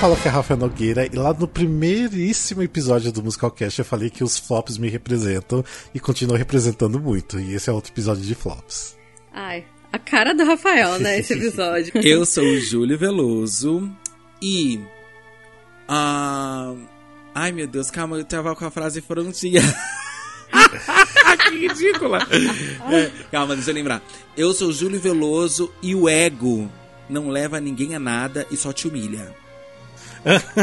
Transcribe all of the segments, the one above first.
falo que é Rafael Nogueira e lá no primeiríssimo episódio do Musicalcast eu falei que os flops me representam e continuam representando muito. E esse é outro episódio de flops. Ai, a cara do Rafael, né, esse episódio. eu sou o Júlio Veloso e. Uh, ai meu Deus, calma, eu tava com a frase frontinha. que ridícula! É, calma, deixa eu lembrar. Eu sou Júlio Veloso e o ego não leva ninguém a nada e só te humilha.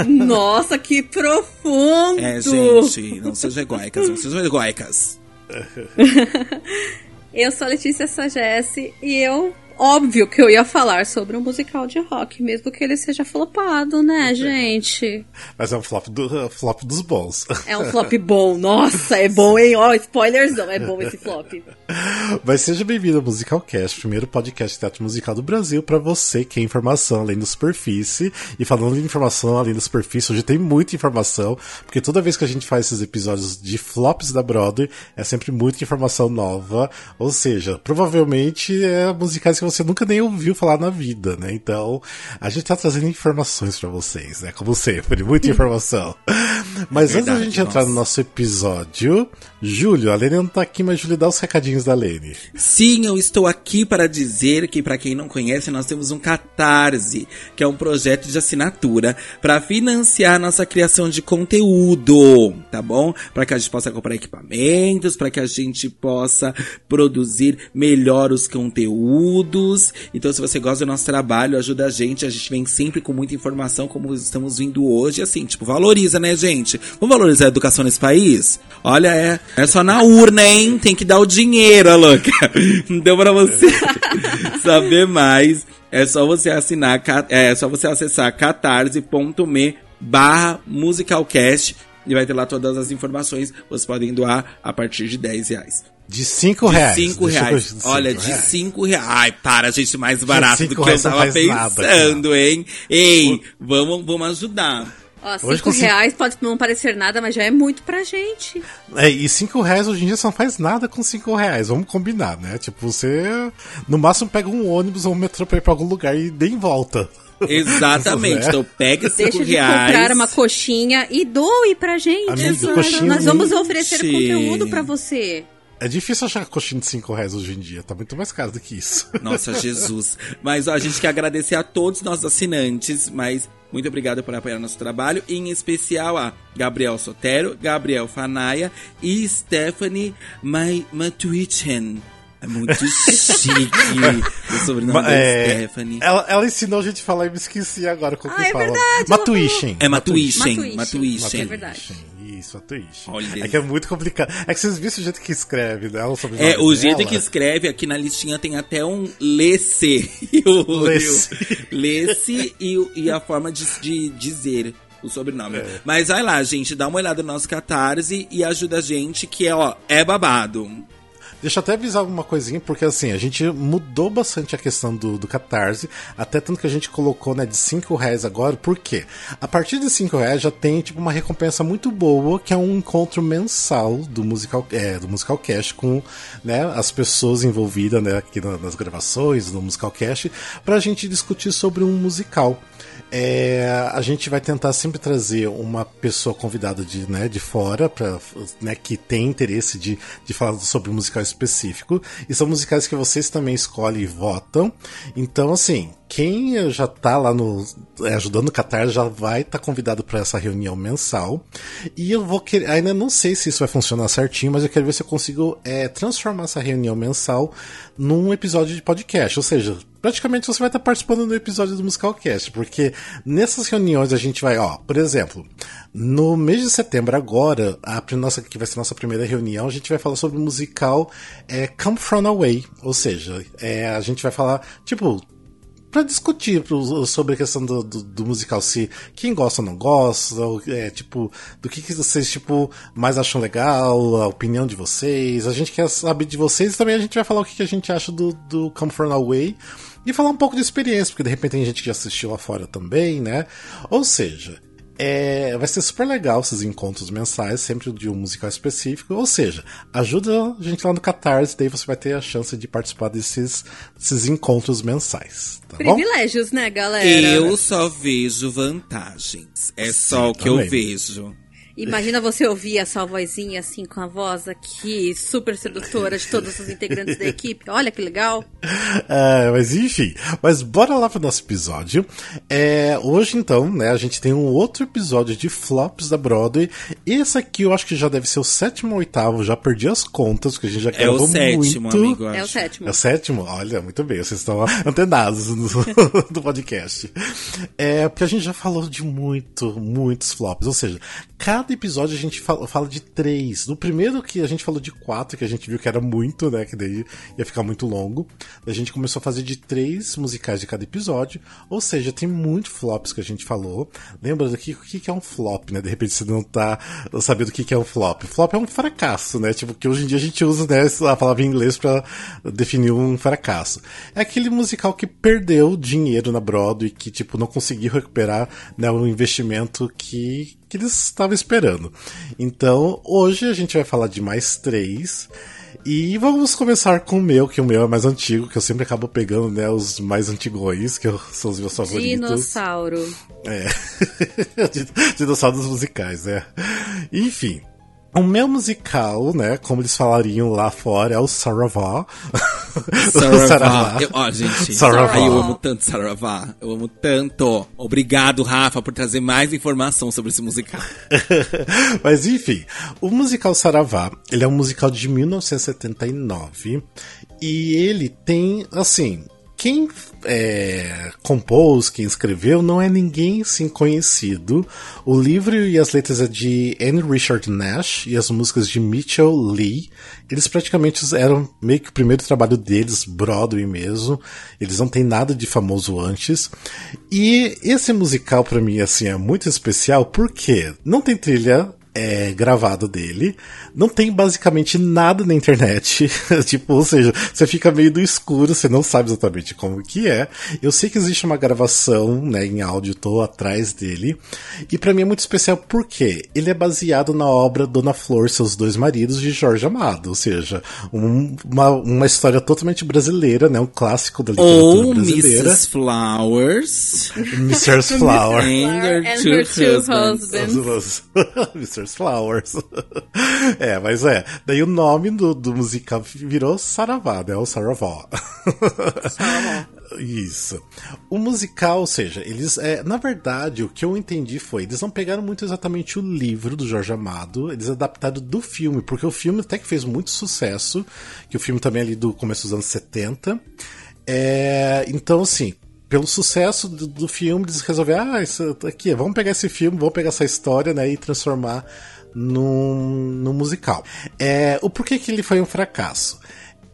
Nossa, que profundo! É, gente, não sejam egóicas, não sejam egóicas. eu sou a Letícia Sagesse e eu óbvio que eu ia falar sobre um musical de rock, mesmo que ele seja flopado, né, gente? Mas é um flop, do, flop dos bons. É um flop bom, nossa, é bom, hein? Ó, oh, spoilerzão, é bom esse flop. Mas seja bem-vindo ao Musicalcast, primeiro podcast de teatro musical do Brasil, para você que é informação além da superfície. E falando de informação além da superfície, hoje tem muita informação, porque toda vez que a gente faz esses episódios de flops da Broadway, é sempre muita informação nova. Ou seja, provavelmente é musicais que você nunca nem ouviu falar na vida, né? Então, a gente tá trazendo informações para vocês, né? Como sempre, muita informação. Mas Verdade, antes da gente nossa. entrar no nosso episódio, Júlio, a Lene não tá aqui, mas Júlio dá os recadinhos da Lene. Sim, eu estou aqui para dizer que, para quem não conhece, nós temos um Catarse, que é um projeto de assinatura para financiar nossa criação de conteúdo, tá bom? Para que a gente possa comprar equipamentos, para que a gente possa produzir melhor os conteúdos então, se você gosta do nosso trabalho, ajuda a gente. A gente vem sempre com muita informação, como estamos vindo hoje. Assim, tipo, valoriza, né, gente? Vamos valorizar a educação nesse país? Olha, é, é só na urna, hein? Tem que dar o dinheiro, louca. Não deu pra você saber mais. É só você assinar, é só você acessar catarse.me barra musicalcast e vai ter lá todas as informações. Vocês podem doar a partir de 10 reais. De 5 reais. De 5 reais. De cinco Olha, de 5 reais. Ai, para, gente, mais barato do que eu tava pensando, nada, hein? Ei, vamos, vamos ajudar. Ó, 5 reais cinco... pode não parecer nada, mas já é muito pra gente. É, e 5 reais hoje em dia você não faz nada com 5 reais, vamos combinar, né? Tipo, você no máximo pega um ônibus ou um metrô pra ir pra algum lugar e dê em volta. Exatamente. então pega 5 reais. Deixa de comprar uma coxinha e doe pra gente. Amigo, Nós vamos oferecer conteúdo pra você. É difícil achar coxinha de 5 reais hoje em dia, tá muito mais caro do que isso. Nossa, Jesus. Mas ó, a gente quer agradecer a todos os nossos assinantes, mas muito obrigado por apoiar nosso trabalho, em especial a Gabriel Sotero, Gabriel Fanaia e Stephanie Matuichen. É muito chique o sobrenome da é, Stephanie. Ela, ela, ensinou a gente a falar e me esqueci agora como ah, que é fala. Verdade, Matuichen. É Matuichen. Matuichen. É verdade. Isso, a Twitch. Olha. É que é muito complicado. É que vocês viram o jeito que escreve, né? O é, o jeito que escreve aqui na listinha tem até um lesse. Lesse e, e a forma de, de dizer o sobrenome. É. Mas vai lá, gente, dá uma olhada no nosso Catarse e ajuda a gente, que é, ó, é babado. Deixa eu até avisar alguma coisinha, porque assim, a gente mudou bastante a questão do, do Catarse, até tanto que a gente colocou, né, de 5 reais agora, por quê? A partir de 5 reais já tem, tipo, uma recompensa muito boa, que é um encontro mensal do Musical, é, do musical Cast com, né, as pessoas envolvidas, né, aqui nas gravações do Musical Cast, pra gente discutir sobre um musical. É, a gente vai tentar sempre trazer uma pessoa convidada de, né, de fora, pra, né, que tem interesse de, de falar sobre um musical específico. E são musicais que vocês também escolhem e votam. Então, assim, quem já tá lá no é, ajudando o Qatar já vai estar tá convidado para essa reunião mensal. E eu vou querer, ainda não sei se isso vai funcionar certinho, mas eu quero ver se eu consigo é, transformar essa reunião mensal num episódio de podcast. Ou seja, praticamente você vai estar tá participando do episódio do Musicalcast, porque nessas reuniões a gente vai, ó, por exemplo, no mês de setembro agora, a nossa que vai ser a nossa primeira reunião, a gente vai falar sobre o musical é, Come From Away, ou seja, é, a gente vai falar tipo para discutir sobre a questão do, do, do, musical, se quem gosta ou não gosta, é, tipo, do que, que vocês, tipo, mais acham legal, a opinião de vocês. A gente quer saber de vocês e também a gente vai falar o que, que a gente acha do, do Come From Away e falar um pouco de experiência, porque de repente tem gente que já assistiu lá fora também, né? Ou seja, É, vai ser super legal esses encontros mensais, sempre de um musical específico. Ou seja, ajuda a gente lá no Catarse, daí você vai ter a chance de participar desses, desses encontros mensais. Tá Privilégios, bom? né, galera? Eu só vejo vantagens. É Sim, só o que também. eu vejo. Imagina você ouvir essa vozinha assim, com a voz aqui, super sedutora de todos os integrantes da equipe. Olha que legal. É, mas enfim, mas bora lá pro nosso episódio. É, hoje então, né, a gente tem um outro episódio de flops da Broadway. Esse aqui eu acho que já deve ser o sétimo ou oitavo, já perdi as contas, porque a gente já é gravou muito. É o sétimo, muito. amigo. É o sétimo. É o sétimo? Olha, muito bem, vocês estão antenados no, no podcast. É, porque a gente já falou de muito, muitos flops, ou seja, cada episódio a gente fala, fala, de três. No primeiro que a gente falou de quatro, que a gente viu que era muito, né? Que daí ia ficar muito longo. A gente começou a fazer de três musicais de cada episódio. Ou seja, tem muito flops que a gente falou. Lembra do que, o que é um flop, né? De repente você não tá sabendo o que é um flop. Flop é um fracasso, né? Tipo, que hoje em dia a gente usa né, a palavra em inglês para definir um fracasso. É aquele musical que perdeu dinheiro na Broadway, que, tipo, não conseguiu recuperar né, o investimento que que eles estavam esperando. Então, hoje a gente vai falar de mais três. E vamos começar com o meu, que o meu é mais antigo, que eu sempre acabo pegando, né, os mais antigões, que são os meus favoritos. Dinossauro. É. Dinossauros musicais, é. Enfim, o meu musical, né, como eles falariam lá fora, é o Saravá. Saravá. Eu, ó, gente, Saravá. eu amo tanto Saravá. Eu amo tanto. Obrigado, Rafa, por trazer mais informação sobre esse musical. Mas enfim, o musical Saravá, ele é um musical de 1979 e ele tem, assim, quem é, compôs, quem escreveu, não é ninguém assim conhecido. O livro e as letras é de Anne Richard Nash e as músicas de Mitchell Lee. Eles praticamente eram meio que o primeiro trabalho deles, Broadway mesmo. Eles não têm nada de famoso antes. E esse musical para mim assim é muito especial porque não tem trilha é, gravado dele. Não tem basicamente nada na internet. tipo, ou seja, você fica meio do escuro, você não sabe exatamente como que é. Eu sei que existe uma gravação, né, em áudio, tô atrás dele. E para mim é muito especial porque ele é baseado na obra Dona Flor, Seus Dois Maridos, de Jorge Amado. Ou seja, um, uma, uma história totalmente brasileira, né, um clássico da literatura Ou brasileira. Mrs. Flowers. Mrs. Flowers. And her two, husbands. Flowers. é, mas é. Daí o nome do, do musical virou Saravá, né? O Saravá. Saravá. Isso. O musical, ou seja, eles. É, na verdade, o que eu entendi foi, eles não pegaram muito exatamente o livro do Jorge Amado, eles adaptaram do filme, porque o filme até que fez muito sucesso, que o filme também é ali do começo dos anos 70. É, então, assim, pelo sucesso do, do, filme, eles resolveram, ah, isso aqui, vamos pegar esse filme, vamos pegar essa história, né, e transformar num, num musical. É, o porquê que ele foi um fracasso?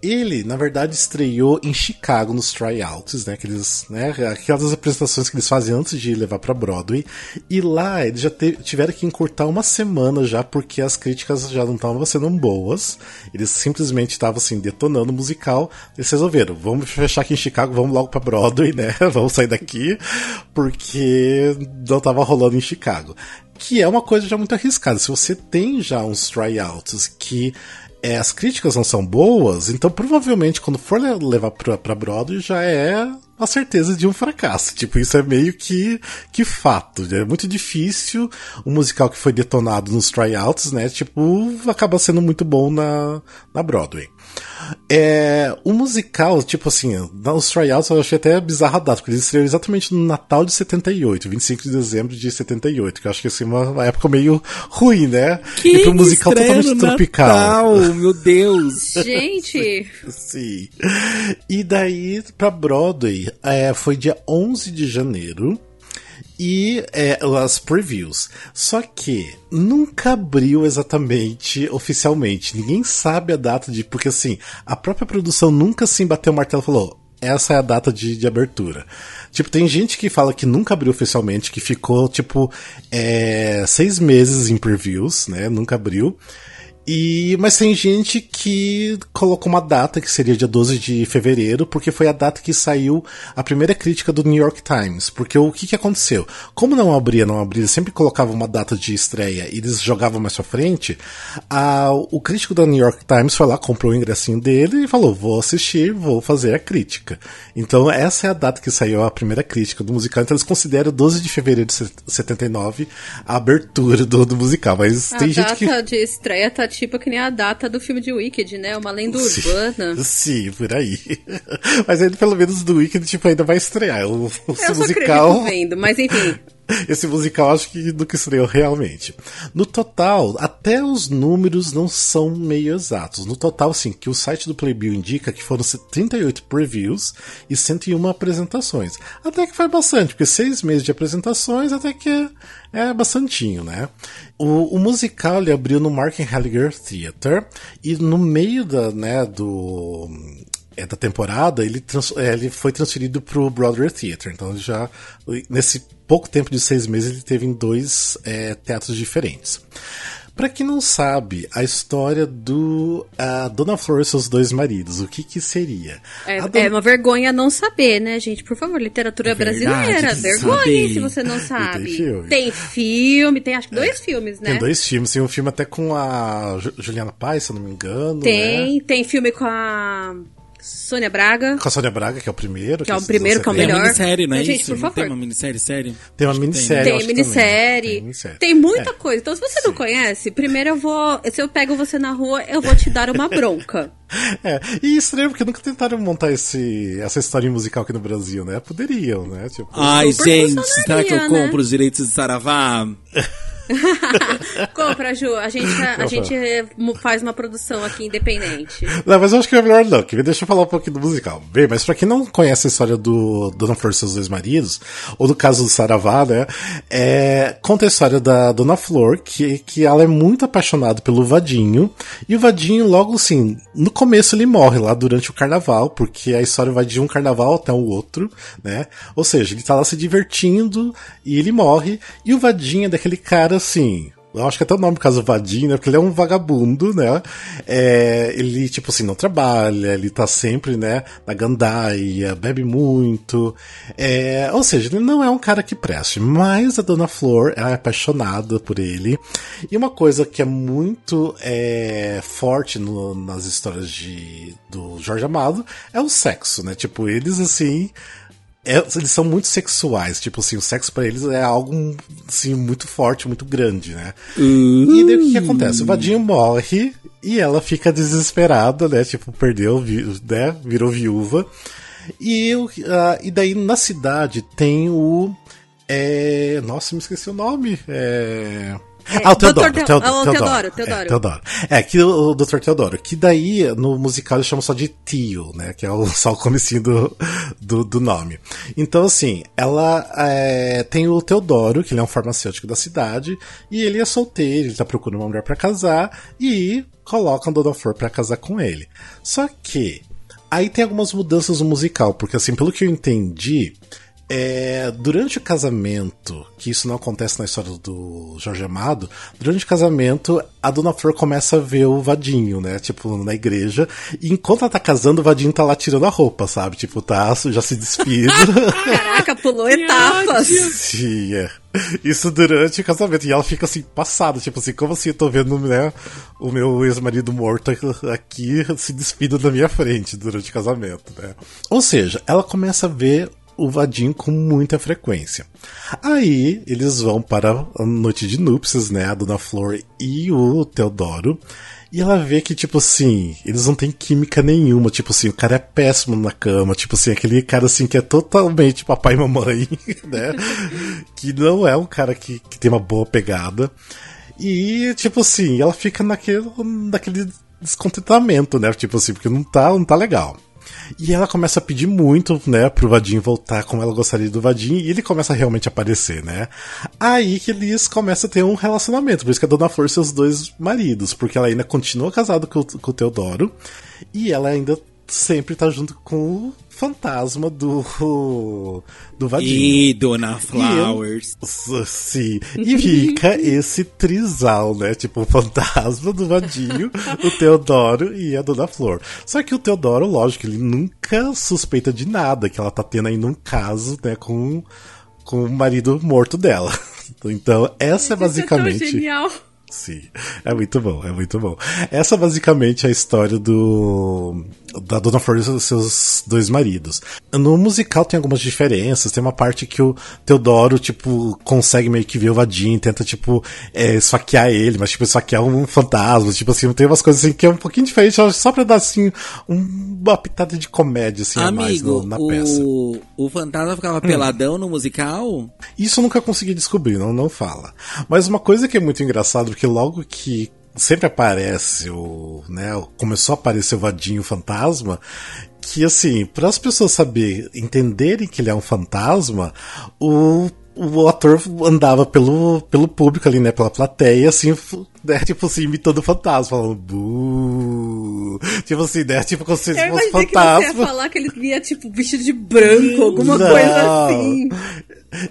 Ele, na verdade, estreou em Chicago nos tryouts, né? Aqueles, né? Aquelas apresentações que eles fazem antes de levar para Broadway. E lá eles já tiveram que encurtar uma semana já, porque as críticas já não estavam sendo boas. Eles simplesmente estavam assim, detonando o musical. Eles resolveram, vamos fechar aqui em Chicago, vamos logo para Broadway, né? vamos sair daqui, porque não estava rolando em Chicago. Que é uma coisa já muito arriscada. Se você tem já uns tryouts que é, as críticas não são boas, então provavelmente quando for levar pra, pra Broadway já é a certeza de um fracasso. Tipo, isso é meio que, que fato. É muito difícil um musical que foi detonado nos tryouts, né? Tipo, acaba sendo muito bom na, na Broadway. É, o musical, tipo assim, nos tryouts eu achei até bizarra a data, porque eles estreou exatamente no Natal de 78, 25 de dezembro de 78, que eu acho que assim, uma, época meio ruim, né? Que e um musical totalmente tropical. Natal, meu Deus! Gente! Sim. E daí, pra Broadway, é, foi dia 11 de janeiro e é, as previews. Só que nunca abriu exatamente oficialmente. Ninguém sabe a data de. Porque assim, a própria produção nunca se bateu o martelo e falou: essa é a data de, de abertura. Tipo, tem gente que fala que nunca abriu oficialmente, que ficou, tipo, é, seis meses em previews, né? Nunca abriu. E, mas tem gente que colocou uma data que seria dia 12 de fevereiro, porque foi a data que saiu a primeira crítica do New York Times. Porque o que, que aconteceu? Como não abria, não abria, sempre colocava uma data de estreia e eles jogavam mais pra frente, a, o crítico da New York Times foi lá, comprou o ingressinho dele e falou: vou assistir, vou fazer a crítica. Então essa é a data que saiu a primeira crítica do musical. Então eles consideram 12 de fevereiro de 79 a abertura do, do musical. Mas A tem data gente que. de estreia tá tipo que nem a data do filme de Wicked, né? Uma lenda Sim. urbana. Sim, por aí. Mas ele, pelo menos, do Wicked, tipo, ainda vai estrear. O, o Eu musical. acredito vendo, mas enfim. Esse musical acho que do que estreou realmente. No total, até os números não são meio exatos. No total, sim, que o site do Playbill indica que foram 38 previews e 101 apresentações. Até que foi bastante, porque seis meses de apresentações até que é, é bastantinho, né? O, o musical ele abriu no Mark Halliger Theatre e no meio da, né, do é, da temporada, ele, trans, é, ele foi transferido pro Broadway Theatre. Então já nesse pouco tempo de seis meses ele teve em dois é, teatros diferentes. Pra quem não sabe, a história do a Dona Flor e seus dois maridos, o que que seria? É, Dona- é uma vergonha não saber, né, gente? Por favor, literatura É brasileira. Vergonha se você não sabe. tem filme. Tem filme, tem acho que dois filmes, né? Tem dois filmes, tem um filme até com a Ju- Juliana Paz, se eu não me engano. Tem, Né? tem filme com a Sônia Braga. Com a Sônia Braga, que é o primeiro. Que é o primeiro, que é o anos Tem 70. uma melhor. minissérie, não é gente, isso? por Não tem favor. uma minissérie, série? Tem uma que minissérie. Tem que minissérie. Tem minissérie. Tem muita É. coisa. Então, se você não conhece, primeiro eu vou. Se eu pego você na rua, eu vou te dar uma bronca. É, e estranho porque nunca tentaram montar esse, essa história musical aqui no Brasil, né? Poderiam, né? Tipo, Ai, gente, será que eu né? compro os direitos de Saravá? Compra, Ju. A gente, a, gente eh, faz uma produção aqui independente. Não, mas eu acho que é melhor não, que deixa eu falar um pouquinho do musical. Bem, mas pra quem não conhece a história do Dona Flor e seus dois maridos, ou do caso do Saravá, né, é, conta a história da Dona Flor, que, que ela é muito apaixonada pelo Vadinho, e o Vadinho logo assim, no começo ele morre lá durante o carnaval, porque a história vai de um carnaval até o outro, né, ou seja, ele tá lá se divertindo, e ele morre, e o Vadinho é daquele cara assim, eu acho que até o nome por causa do Vadinho, né? Porque ele é um vagabundo, né? É, ele, tipo assim, não trabalha, ele tá sempre, né, na gandaia, bebe muito. É, ou seja, ele não é um cara que preste. Mas a Dona Flor é apaixonada por ele. E uma coisa que é muito é, forte no- nas histórias de, do Jorge Amado é o sexo, né? Tipo, eles, assim, é, eles são muito sexuais, tipo assim, o sexo pra eles é algo assim, muito forte, muito grande, né? E daí o que, que acontece? O Vadinho morre e ela fica desesperada, né? Tipo, perdeu, né? Virou viúva. E, ah, e daí na cidade tem o. É, nossa, me esqueci o nome. É. ah, o Teodoro, Dr. Teodoro, ah, o Teodoro, É, Teodoro. Teodoro. É, que o, o Dr. Teodoro, que daí no musical eles chamam só de tio, né? Que é o, só o comecinho do, do, do nome. Então, assim, ela é, tem o Teodoro, que ele é um farmacêutico da cidade, e ele é solteiro, ele tá procurando uma mulher pra casar, e colocam a Dona Flor pra casar com ele. Só que, aí tem algumas mudanças no musical, porque assim, pelo que eu entendi, é, durante o casamento, que isso não acontece na história do Jorge Amado, durante o casamento, a Dona Flor começa a ver o Vadinho, né? Tipo, na igreja. E enquanto ela tá casando, o Vadinho tá lá tirando a roupa, sabe? Tipo, tá já se despindo. Caraca, pulou etapas. Sim, é. Isso durante o casamento. E ela fica assim, passada, tipo assim, como assim eu tô vendo né, o meu ex-marido morto aqui se despindo na minha frente durante o casamento, né? Ou seja, ela começa a ver o Vadinho com muita frequência. Aí eles vão para a noite de núpcias, né? A Dona Flor e o Teodoro. E ela vê que, tipo assim, eles não têm química nenhuma. Tipo assim, o cara é péssimo na cama. Tipo assim, aquele cara assim que é totalmente papai e mamãe, né? que não é um cara que, que tem uma boa pegada. E, tipo assim, ela fica naquele, naquele descontentamento, né? Tipo assim, porque não tá, não tá legal. E ela começa a pedir muito, né, pro Vadinho voltar como ela gostaria do Vadinho, e ele começa a realmente aparecer, né? Aí que eles começam a ter um relacionamento, por isso que a Dona Flor seus dois maridos, porque ela ainda continua casada com, com o Teodoro, e ela ainda sempre tá junto com fantasma do do Vadinho. E Dona Flowers. E, sim. E fica esse trisal, né? Tipo, o fantasma do Vadinho, o Teodoro e a Dona Flor. Só que o Teodoro, lógico, ele nunca suspeita de nada, que ela tá tendo aí num caso, né, com, com o marido morto dela. Então, essa é basicamente. É tão genial. Sim, é muito bom, é muito bom. Essa basicamente é a história do da Dona Flor e seus dois maridos. No musical tem algumas diferenças, tem uma parte que o Teodoro, tipo, consegue meio que ver o Vadim, tenta, tipo, é, esfaquear ele, mas, tipo, esfaquear um fantasma, tipo assim, tem umas coisas assim que é um pouquinho diferente, só pra dar, assim, uma pitada de comédia, assim, Amigo, a mais no, na o, peça. O fantasma ficava peladão no musical? Isso eu nunca consegui descobrir, não, não fala. Mas uma coisa que é muito engraçado, porque logo que sempre aparece o, né, começou a aparecer o vadinho fantasma, que assim, para as pessoas saber entenderem que ele é um fantasma, o o ator andava pelo, pelo público ali, né? Pela plateia, assim, né, tipo assim, imitando o fantasma, falando buuuu. Tipo assim, né? Tipo como se fosse fantasma. que você ia falar que ele via, tipo, vestido de branco, alguma Não. coisa assim.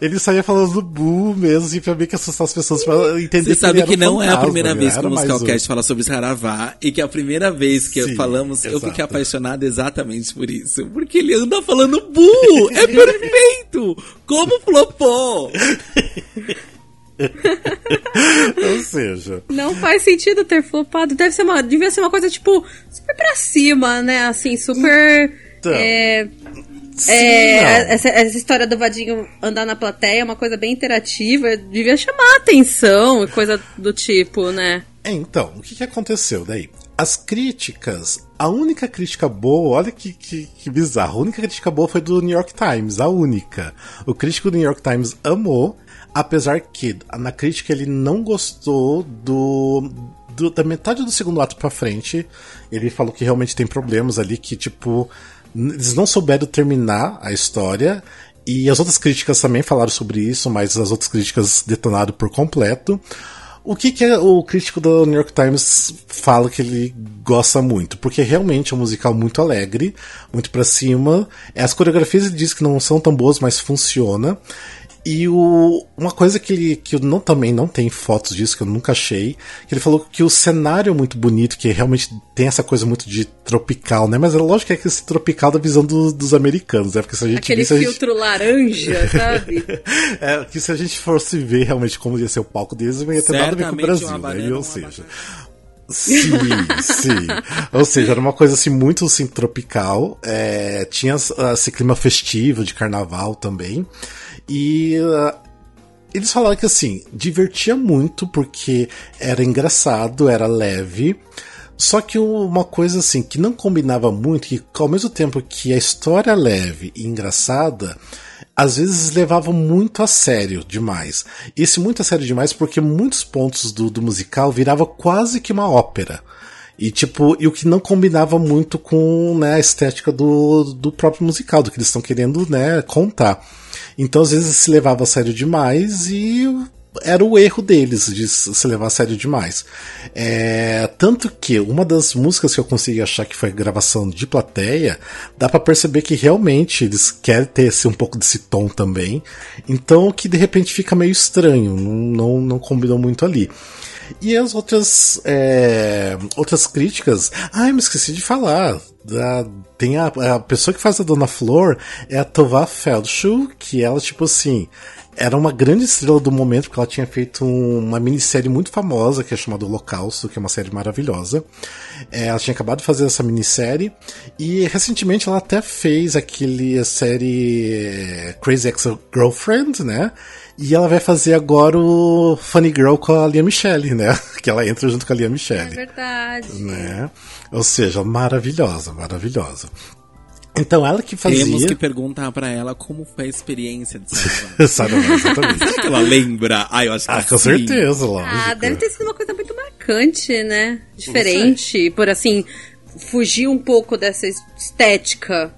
Ele saía falando bu mesmo, assim, pra meio que assustar as pessoas pra entender Você sabe que um não é a fantasma, primeira vez que o Musicalcast um. fala sobre Saravá e que é a primeira vez que Sim, falamos, eu fiquei exato. apaixonado exatamente por isso. Porque ele anda falando bu! É perfeito! Como flopou! Ou seja, Não faz sentido ter flopado. Deve ser uma, devia ser uma coisa, tipo, super pra cima, né? Assim, super. Então, é, sim, é, essa, essa história do Vadinho andar na plateia é uma coisa bem interativa. Devia chamar a atenção e coisa do tipo, né? É, então, o que, que aconteceu daí? As críticas, a única crítica boa, olha que, que, que bizarro, a única crítica boa foi do New York Times, a única. O crítico do New York Times amou, apesar que na crítica ele não gostou do, do- da metade do segundo ato pra frente. Ele falou que realmente tem problemas ali, que tipo, eles não souberam terminar a história. E as outras críticas também falaram sobre isso, mas as outras críticas detonaram por completo. O que, que é o crítico do New York Times fala que ele gosta muito? Porque realmente é um musical muito alegre, muito pra cima. As coreografias ele diz que não são tão boas, mas funciona. E o, uma coisa que ele que eu não, também não tem fotos disso, que eu nunca achei, que ele falou que o cenário é muito bonito, que realmente tem essa coisa muito de tropical, né? Mas é lógico que é esse tropical da visão do- dos americanos, né? Porque se a gente Aquele visse, a gente- filtro laranja, sabe? é, que se a gente fosse ver realmente como ia ser o palco deles, não ia ter nada a ver com o Brasil, uma né? ou seja. Sim, sim. Ou seja, era uma coisa assim muito assim, tropical. é, tinha ah, esse clima festivo de carnaval também. E ah, eles falaram que assim, divertia muito porque era engraçado, era leve. Só que uma coisa assim que não combinava muito, que ao mesmo tempo que a história é leve e engraçada, às vezes levavam muito a sério demais. Esse muito a sério demais porque muitos pontos do, do musical virava quase que uma ópera. E tipo, e o que não combinava muito com né, a estética do, do próprio musical, do que eles estão querendo né, contar. Então às vezes se levava a sério demais e era o erro deles de se levar a sério demais. É, tanto que uma das músicas que eu consegui achar que foi gravação de plateia, dá pra perceber que realmente eles querem ter esse, um pouco desse tom também. Então que de repente fica meio estranho, não, não, não combinou muito ali. E as outras é, outras críticas. Ai, me esqueci de falar. Da, tem a, a pessoa que faz a Dona Flor é a Tová Feldschuh, que ela, tipo assim, era uma grande estrela do momento, porque ela tinha feito um- uma minissérie muito famosa, que é chamada Holocausto, que é uma série maravilhosa. É, ela tinha acabado de fazer essa minissérie, e recentemente ela até fez aquele a série é, Crazy Ex-Girlfriend, né? E ela vai fazer agora o Funny Girl com a Lia Michele, né? Que ela entra junto com a Lia É Michele verdade. né? Ou seja, maravilhosa, maravilhosa. Então ela que fazia. Temos que perguntar pra ela como foi a experiência de. Sabe, exatamente. Será que ela lembra? Ah, eu acho que ah, com sim. certeza, lógico. Ah, deve ter sido uma coisa muito marcante, né? Diferente, por assim, fugir um pouco dessa estética.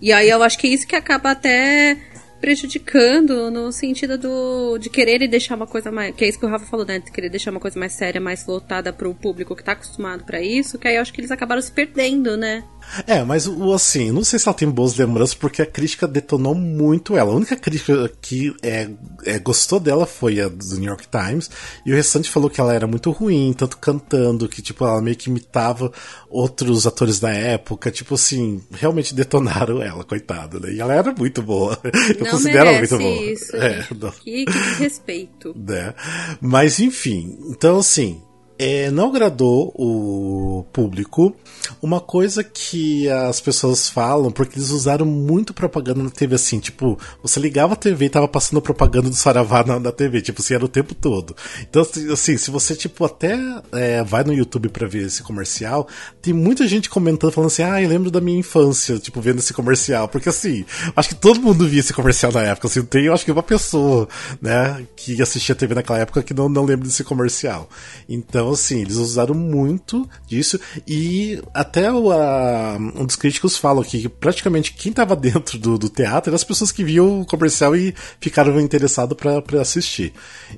E aí eu acho que é isso que acaba até prejudicando no sentido do de querer deixar uma coisa mais. Que é isso que o Rafa falou, né? De querer deixar uma coisa mais séria, mais lotada pro público que tá acostumado para isso, que aí eu acho que eles acabaram se perdendo, né? É, mas o assim, não sei se ela tem boas lembranças porque a crítica detonou muito ela. A única crítica que é, é, gostou dela foi a do New York Times e o restante falou que ela era muito ruim, tanto cantando que tipo ela meio que imitava outros atores da época, tipo assim, realmente detonaram ela, coitada, né? E ela era muito boa. Eu não considero ela muito boa. Isso, é, que, que desrespeito. né? Mas enfim, então assim, é, não agradou o público. Uma coisa que as pessoas falam, porque eles usaram muito propaganda na TV, assim, tipo, você ligava a TV e tava passando propaganda do Saravá na, na TV, tipo, assim, era o tempo todo. Então, assim, se você, tipo, até é, vai no YouTube pra ver esse comercial, tem muita gente comentando, falando assim, ah, eu lembro da minha infância, tipo, vendo esse comercial. Porque, assim, acho que todo mundo via esse comercial na época, assim, tem, acho que uma pessoa, né, que assistia TV naquela época que não, não lembra desse comercial. Então, assim, eles usaram muito disso e até o, a, um dos críticos aqui que praticamente quem tava dentro do, do teatro eram as pessoas que viam o comercial e ficaram interessados para assistir.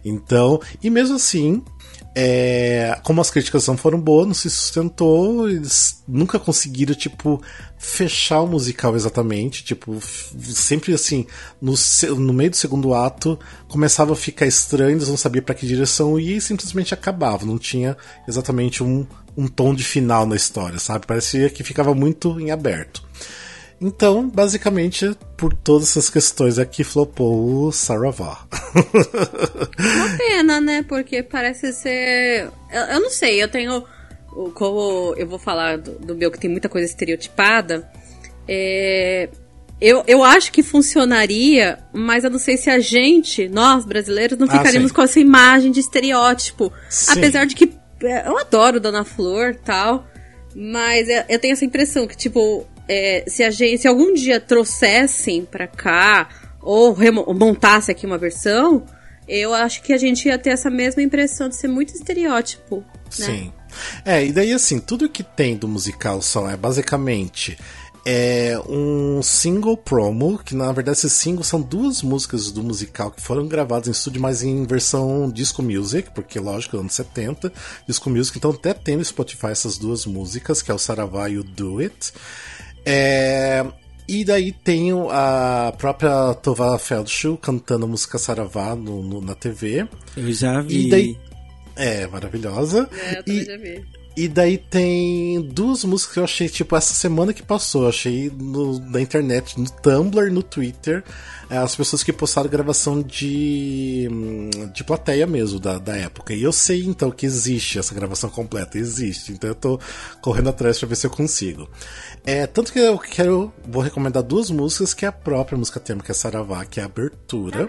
Então, e mesmo assim, é, como as críticas não foram boas, não se sustentou, eles nunca conseguiram, tipo, fechar o musical exatamente. Tipo, sempre assim, no, no meio do segundo ato, começava a ficar estranho, eles não sabiam para que direção ir e simplesmente acabava. Não tinha exatamente um, um tom de final na história, sabe? Parecia que ficava muito em aberto. Então, basicamente, por todas essas questões aqui, flopou o Saravá. Uma pena, né? Porque parece ser. Eu, eu não sei, eu tenho. Como eu vou falar do, do meu que tem muita coisa estereotipada. É, eu, eu acho que funcionaria, mas eu não sei se a gente, nós brasileiros, não Ah, ficaríamos sim. com essa imagem de estereótipo. Sim. Apesar de que é, eu adoro Dona Flor tal, mas eu, eu tenho essa impressão que, tipo, é, se, a gente, se algum dia trouxessem pra cá, ou montasse aqui uma versão, eu acho que a gente ia ter essa mesma impressão de ser muito estereótipo. Né? Sim. É, e daí assim, tudo que tem do musical só é basicamente é um single promo, que na verdade esses singles são duas músicas do musical que foram gravadas em estúdio, mas em versão disco music, porque lógico, anos 70, disco music, então até tem no Spotify essas duas músicas, que é o Saravá e o Do It. É, e daí tem a própria Tova Feldschuh cantando a música Saravá no, no- na TV. Eu já vi. E daí. É, maravilhosa. É, eu também e, já vi. E daí tem duas músicas que eu achei, tipo, essa semana que passou. Eu achei no, na internet, no Tumblr, no Twitter, é, as pessoas que postaram gravação de, hum, de plateia mesmo, da, da época. E eu sei, então, que existe essa gravação completa, existe. Então eu tô correndo atrás pra ver se eu consigo. É, tanto que eu quero, vou recomendar duas músicas, que é a própria música tema, que é Saravá, que é a abertura.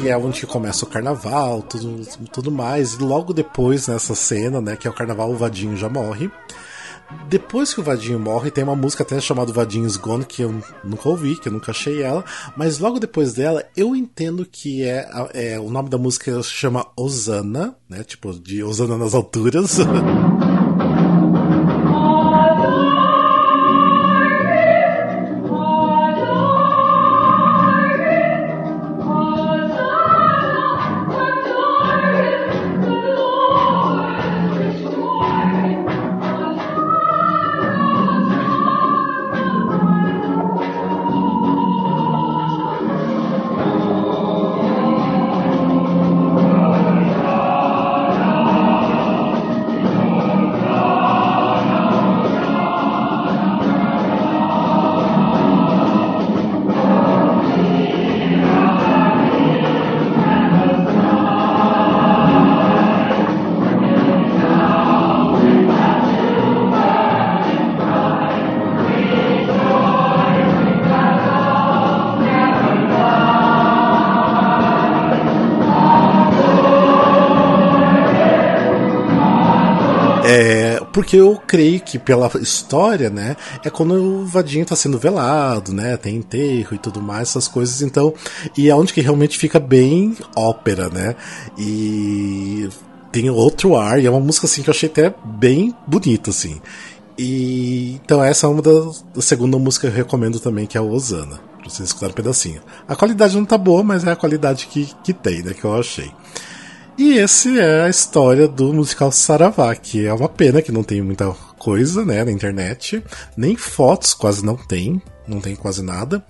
que é onde começa o carnaval, tudo, tudo mais. E logo depois, nessa cena, né, que é o carnaval, o Vadinho já morre. Depois que o Vadinho morre, tem uma música até chamada Vadinho's Gone, que eu nunca ouvi, que eu nunca achei ela. Mas logo depois dela, eu entendo que é, é o nome da música se chama Osana, né? Tipo, de Osana nas alturas. porque eu creio que pela história, né, é quando o Vadinho tá sendo velado, né, tem enterro e tudo mais, essas coisas, então, e é onde que realmente fica bem ópera, né, e tem outro ar, e é uma música assim que eu achei até bem bonita, assim. E então essa é uma da, da segunda música que eu recomendo também, que é a Osana. Pra vocês escutarem um pedacinho. A qualidade não tá boa, mas é a qualidade que, que tem, né? Que eu achei. E esse é a história do musical Saravá, que é uma pena que não tem muita coisa, né, na internet. Nem fotos quase não tem. Não tem quase nada.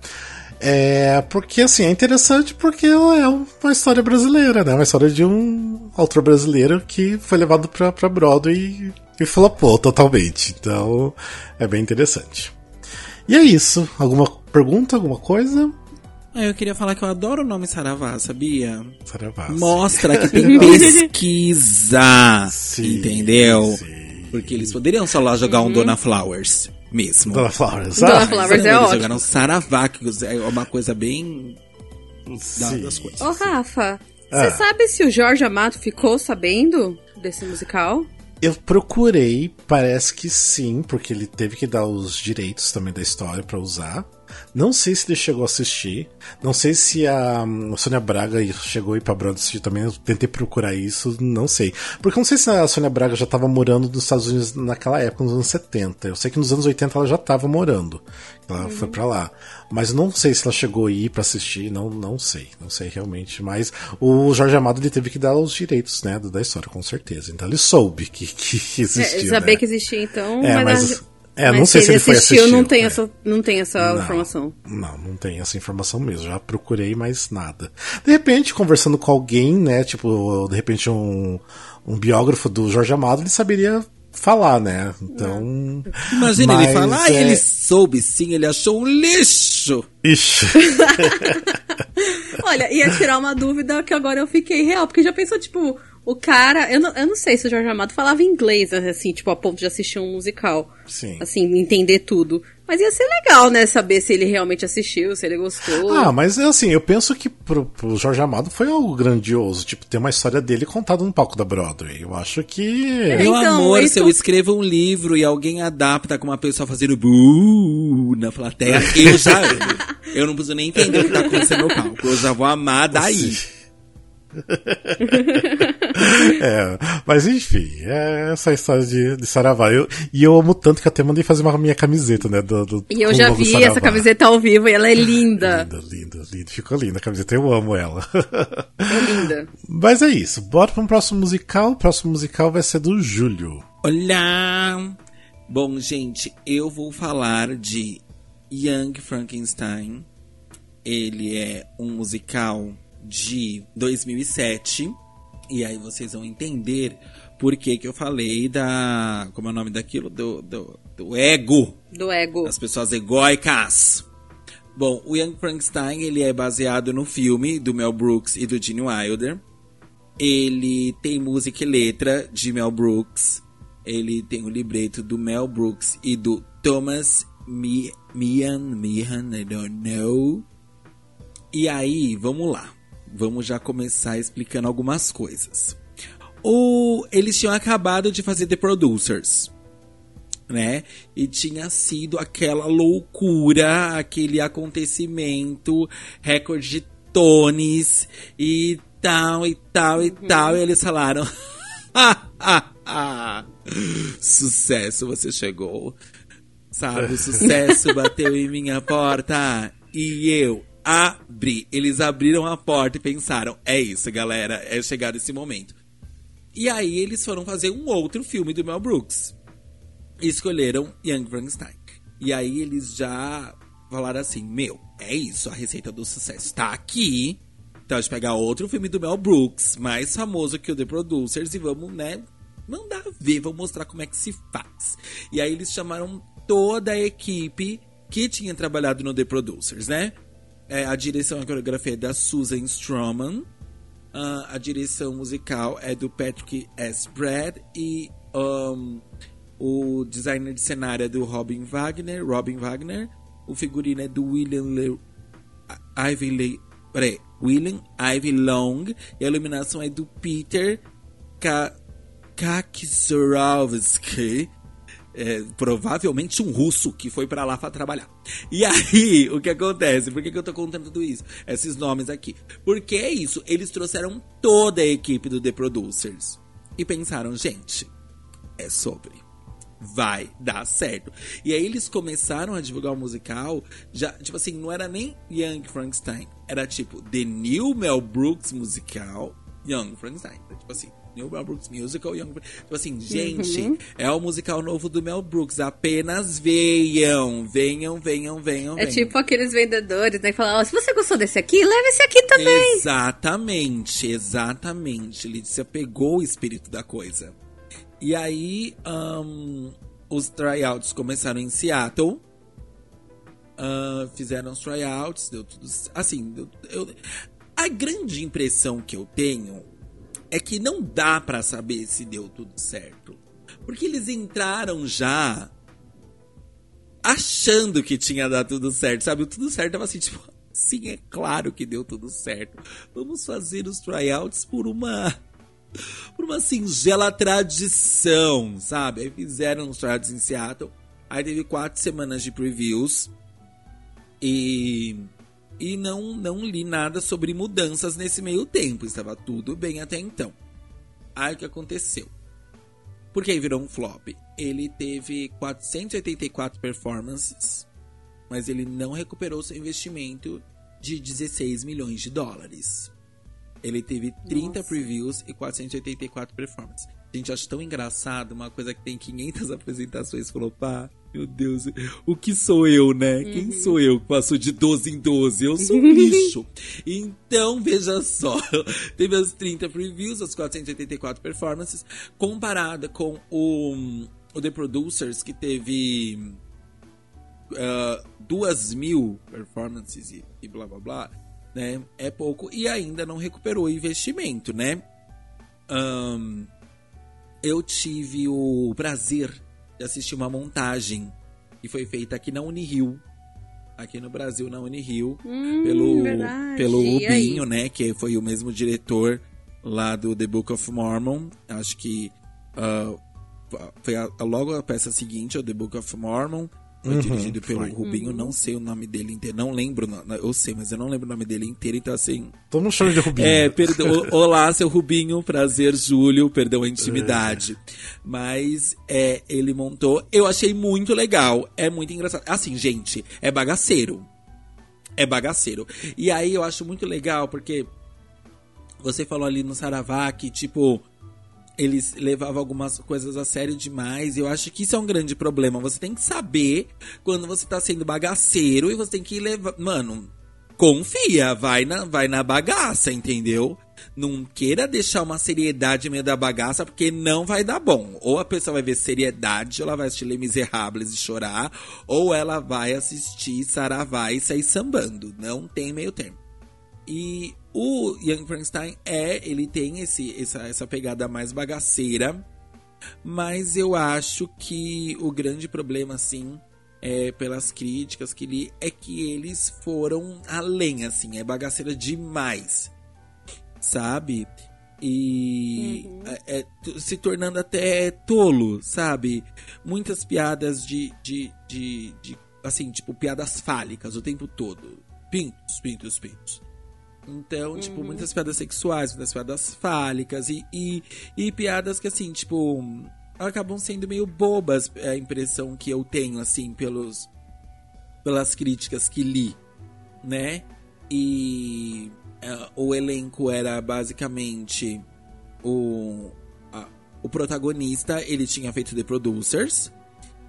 É, porque assim, é interessante porque ela é uma história brasileira, né? Uma história de um autor brasileiro que foi levado pra, pra Broadway e flopou totalmente. Então, é bem interessante. E é isso. Alguma pergunta, alguma coisa? Ah, eu queria falar que eu adoro o nome Saravá, sabia? Saravá. Mostra que tem pesquisa, Sim, entendeu? sim. Porque eles poderiam só lá jogar um Dona Flowers mesmo. Dona Flowers. Dona ah, Flowers é eles ótimo. jogaram Saravá, que é uma coisa bem da- sim. das coisas. Ô, Rafa, Ah. você sabe se o Jorge Amado ficou sabendo desse musical? Eu procurei, parece que sim, porque ele teve que dar os direitos também da história pra usar. Não sei se ele chegou a assistir. Não sei se a hum, Sônia Braga chegou a ir pra Broadway assistir também. Eu tentei procurar isso, não sei. Porque eu não sei se a Sônia Braga já tava morando nos Estados Unidos naquela época, nos anos 70. Eu sei que nos anos 80 ela já tava morando. Ela foi pra lá. Mas não sei se ela chegou a ir pra assistir, não, não sei. Não sei realmente. Mas o Jorge Amado ele teve que dar os direitos, né, da história, com certeza. Então ele soube que, que existia. É, saber né? que existia, então. É, mas, mas- é, mas não sei se ele foi assistiu, não assistir, tem é. essa, não tem essa Não, informação. Não, não tem essa informação mesmo. Já procurei, mas nada. De repente, conversando com alguém, né? Tipo, de repente um, um biógrafo do Jorge Amado, ele saberia falar, né? Então. Imagina ele mas, falar, ah, é- ele soube sim, ele achou um lixo. Ixi. Olha, ia tirar uma dúvida que agora eu fiquei real, porque já pensou, tipo, o cara. Eu não, eu não sei se o Jorge Amado falava inglês, assim, tipo, a ponto de assistir um musical. Sim. Assim, entender tudo. Mas ia ser legal, né? Saber se ele realmente assistiu, se ele gostou. Ah, mas assim, eu penso que pro, pro Jorge Amado foi algo grandioso, tipo, ter uma história dele contada no palco da Broadway. Eu acho que. Meu então, amor, isso- se eu escrevo um livro e alguém adapta com uma pessoa fazendo buuu na plateia, eu já amo. Eu não preciso nem entender o que tá acontecendo no palco. Eu já vou amar daí. É, mas enfim, é essa história de, de Saravá. Eu- e eu amo tanto que até mandei fazer uma minha camiseta, né? Do, do- E eu já vi Saravá. essa camiseta ao vivo e ela é linda. Linda, linda, linda. Ficou linda a camiseta, eu amo ela. É linda. Mas é isso, bora para um próximo musical. O próximo musical vai ser do Júlio. Olá! Bom, gente, eu vou falar de Young Frankenstein. Ele é um musical de 2007. E aí vocês vão entender por que, que eu falei da. Como é o nome daquilo? Do, do, do ego. Do ego. As pessoas egóicas. Bom, o Young Frankenstein ele é baseado no filme do Mel Brooks e do Gene Wilder. Ele tem música e letra de Mel Brooks. Ele tem o libreto do Mel Brooks e do Thomas Mi- Mian, Mian, I don't know. E aí, vamos lá. Vamos já começar explicando algumas coisas. O, eles tinham acabado de fazer The Producers né? E tinha sido aquela loucura, aquele acontecimento, recorde de tones e tal e tal e tal. E eles falaram: "Ah, ah, ah, sucesso, você chegou. Sabe, o sucesso bateu em minha porta e eu abri. Eles abriram a porta e pensaram: é isso, galera, é chegar esse momento. E aí eles foram fazer um outro filme do Mel Brooks e escolheram Young Frankenstein. E aí eles já falaram assim: Meu, é isso, a receita do sucesso tá aqui. Então a gente pegar outro filme do Mel Brooks, mais famoso que o The Producers, e vamos, né, mandar ver, vamos mostrar como é que se faz. E aí eles chamaram toda a equipe que tinha trabalhado no The Producers, né? É, a direção e a coreografia é da Susan Stroman. Ah, a direção musical é do Patrick S. Brad e um, o designer de cenário é do Robin Wagner, Robin Wagner. O figurino é do William Le... Ivy Le... Peraí, William Ivy Long. E a iluminação é do Peter. Kakzorovsky, é, provavelmente um russo que foi pra lá pra trabalhar. E aí, o que acontece? Por que, que eu tô contando tudo isso? Esses nomes aqui. Porque é isso, eles trouxeram toda a equipe do The Producers. E pensaram, gente, é sobre. Vai dar certo. E aí eles começaram a divulgar o musical, já, tipo assim, não era nem Young Frankenstein, era tipo The New Mel Brooks Musical, Young Frankenstein. Tipo assim, New Mel Brooks Musical, Young Tipo assim, gente, é o musical novo do Mel Brooks. Apenas venham, venham, venham, venham. É venham. tipo aqueles vendedores, né? Que falam, ó, se você gostou desse aqui, leva esse aqui também. Exatamente, exatamente. Letícia pegou o espírito da coisa. E aí, ahn, os tryouts começaram em Seattle. Ah, fizeram os tryouts, deu tudo. Assim, deu- eu- a grande impressão que eu tenho é que não dá pra saber se deu tudo certo. Porque eles entraram já achando que tinha dado tudo certo, sabe? O tudo certo tava assim, tipo, sim, é claro que deu tudo certo. Vamos fazer os tryouts por uma por uma singela tradição, sabe? Aí fizeram os tryouts em Seattle. Aí teve quatro semanas de previews. E e não não li nada sobre mudanças nesse meio tempo, estava tudo bem até então. Aí o que aconteceu? Por que virou um flop? Ele teve 484 performances, mas ele não recuperou seu investimento de 16 milhões de dólares. Ele teve 30 Nossa. previews e 484 performances. Gente, acho tão engraçado uma coisa que tem 500 apresentações flopar. Meu Deus, o que sou eu, né? Quem sou eu que passou de 12 em 12? Eu sou um lixo. Então, veja só. Teve as 30 previews, as 484 performances, comparada com o, o The Producers, que teve ah, duas mil performances e, e blá blá blá, né? É pouco e ainda não recuperou o investimento, né? Ahn, eu tive o prazer de assistir uma montagem que foi feita aqui na Unirio, aqui no Brasil, na Unirio, Hum, pelo, verdade. pelo? Rubinho, né? Que foi o mesmo diretor lá do The Book of Mormon. Acho que ah, foi a- a- logo a peça seguinte, o The Book of Mormon. Foi dirigido pelo foi. Rubinho, não sei o nome dele inteiro, não lembro, eu sei, mas eu não lembro o nome dele inteiro, então assim, Todo mundo chama de Rubinho. é, perdão. O- Olá, seu Rubinho. Prazer, Júlio. Perdão a intimidade. Mas é, ele montou. Eu achei muito legal. É muito engraçado. Assim, gente, é bagaceiro. É bagaceiro. E aí eu acho muito legal porque você falou ali no Saravá que, tipo, eles levavam algumas coisas a sério demais. Eu acho que isso é um grande problema. Você tem que saber quando você tá sendo bagaceiro e você tem que levar. Mano, confia, vai na, vai na bagaça, entendeu? Não queira deixar uma seriedade meio da bagaça, porque não vai dar bom. Ou a pessoa vai ver seriedade, ela vai assistir Les Miserables e chorar, ou ela vai assistir Saravá e sair sambando. Não tem meio termo. E o Young Frankenstein é, ele tem esse, essa, essa pegada mais bagaceira, mas eu acho que o grande problema, assim, é, pelas críticas que li, é que eles foram além, assim, é bagaceira demais, sabe? E é, é, t- se tornando até tolo, sabe? Muitas piadas de, de, de, de, assim, tipo, piadas fálicas o tempo todo. Pintos, pintos, pintos. Então, tipo, muitas piadas sexuais, muitas piadas fálicas e, e, e piadas que, assim, tipo, acabam sendo meio bobas, é a impressão que eu tenho, assim, pelos, pelas críticas que li, né? E é, o elenco era basicamente o, a- o protagonista, ele tinha feito The Producers,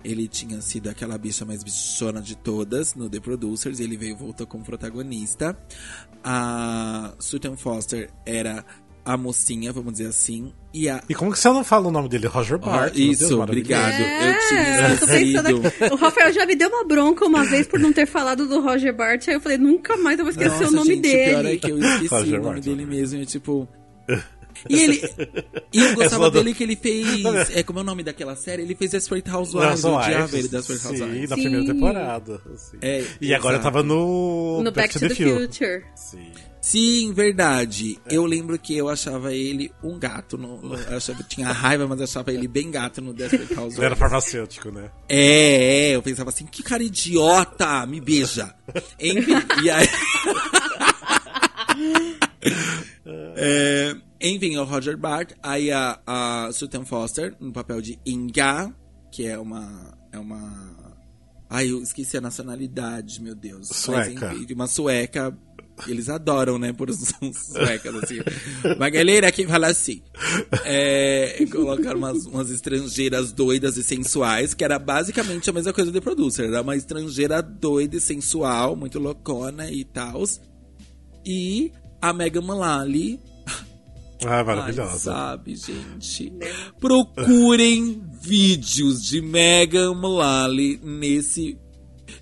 ele tinha sido aquela bicha mais bichona de todas no The Producers. Ele veio e voltou como protagonista. A Sutton Foster era a mocinha, vamos dizer assim. E a. E como que você não fala o nome dele? Roger Bart. meu Deus, Isso, maravilhoso. obrigado. É, eu tinha eu tô pensando esquecido. aqui. O Rafael já me deu uma bronca uma vez por não ter falado do Roger Bart. Aí eu falei, nunca mais eu vou esquecer Nossa, o nome gente, o pior é dele. que eu esqueci Roger o nome Bart. dele mesmo. E tipo. E ele. E eu gostava só do- dele que ele fez. É, como é o nome daquela série? Ele fez Desperate Housewives. Eu odiava ele, Desperate Sim, Housewives. na Sim. primeira temporada. sim. É, e agora exato. tava no, No Back to the Future. Sim. Sim, verdade. Eu lembro que eu achava ele um gato. No, eu achava, tinha raiva, mas eu achava ele bem gato no Desperate Ele era Housewives. farmacêutico, né? É, é, eu pensava assim, que cara idiota, me beija. Enfim, e aí... É, enfim, é o Roger Bart, aí a, a Sutton Foster, no papel de Inga, que é uma... É uma... Ai, eu esqueci a nacionalidade, meu Deus. Sueca. Mas, enfim, uma sueca. Eles adoram, né, por uns suecas, assim. Uma galera que fala assim. É, colocaram umas, umas estrangeiras doidas e sensuais, que era basicamente a mesma coisa do Producer. Era uma estrangeira doida e sensual, muito loucona e tal. E a Megan Mullally Ah, Ai, maravilhosa. sabe, gente? Procurem vídeos de Megan Mullally nesse,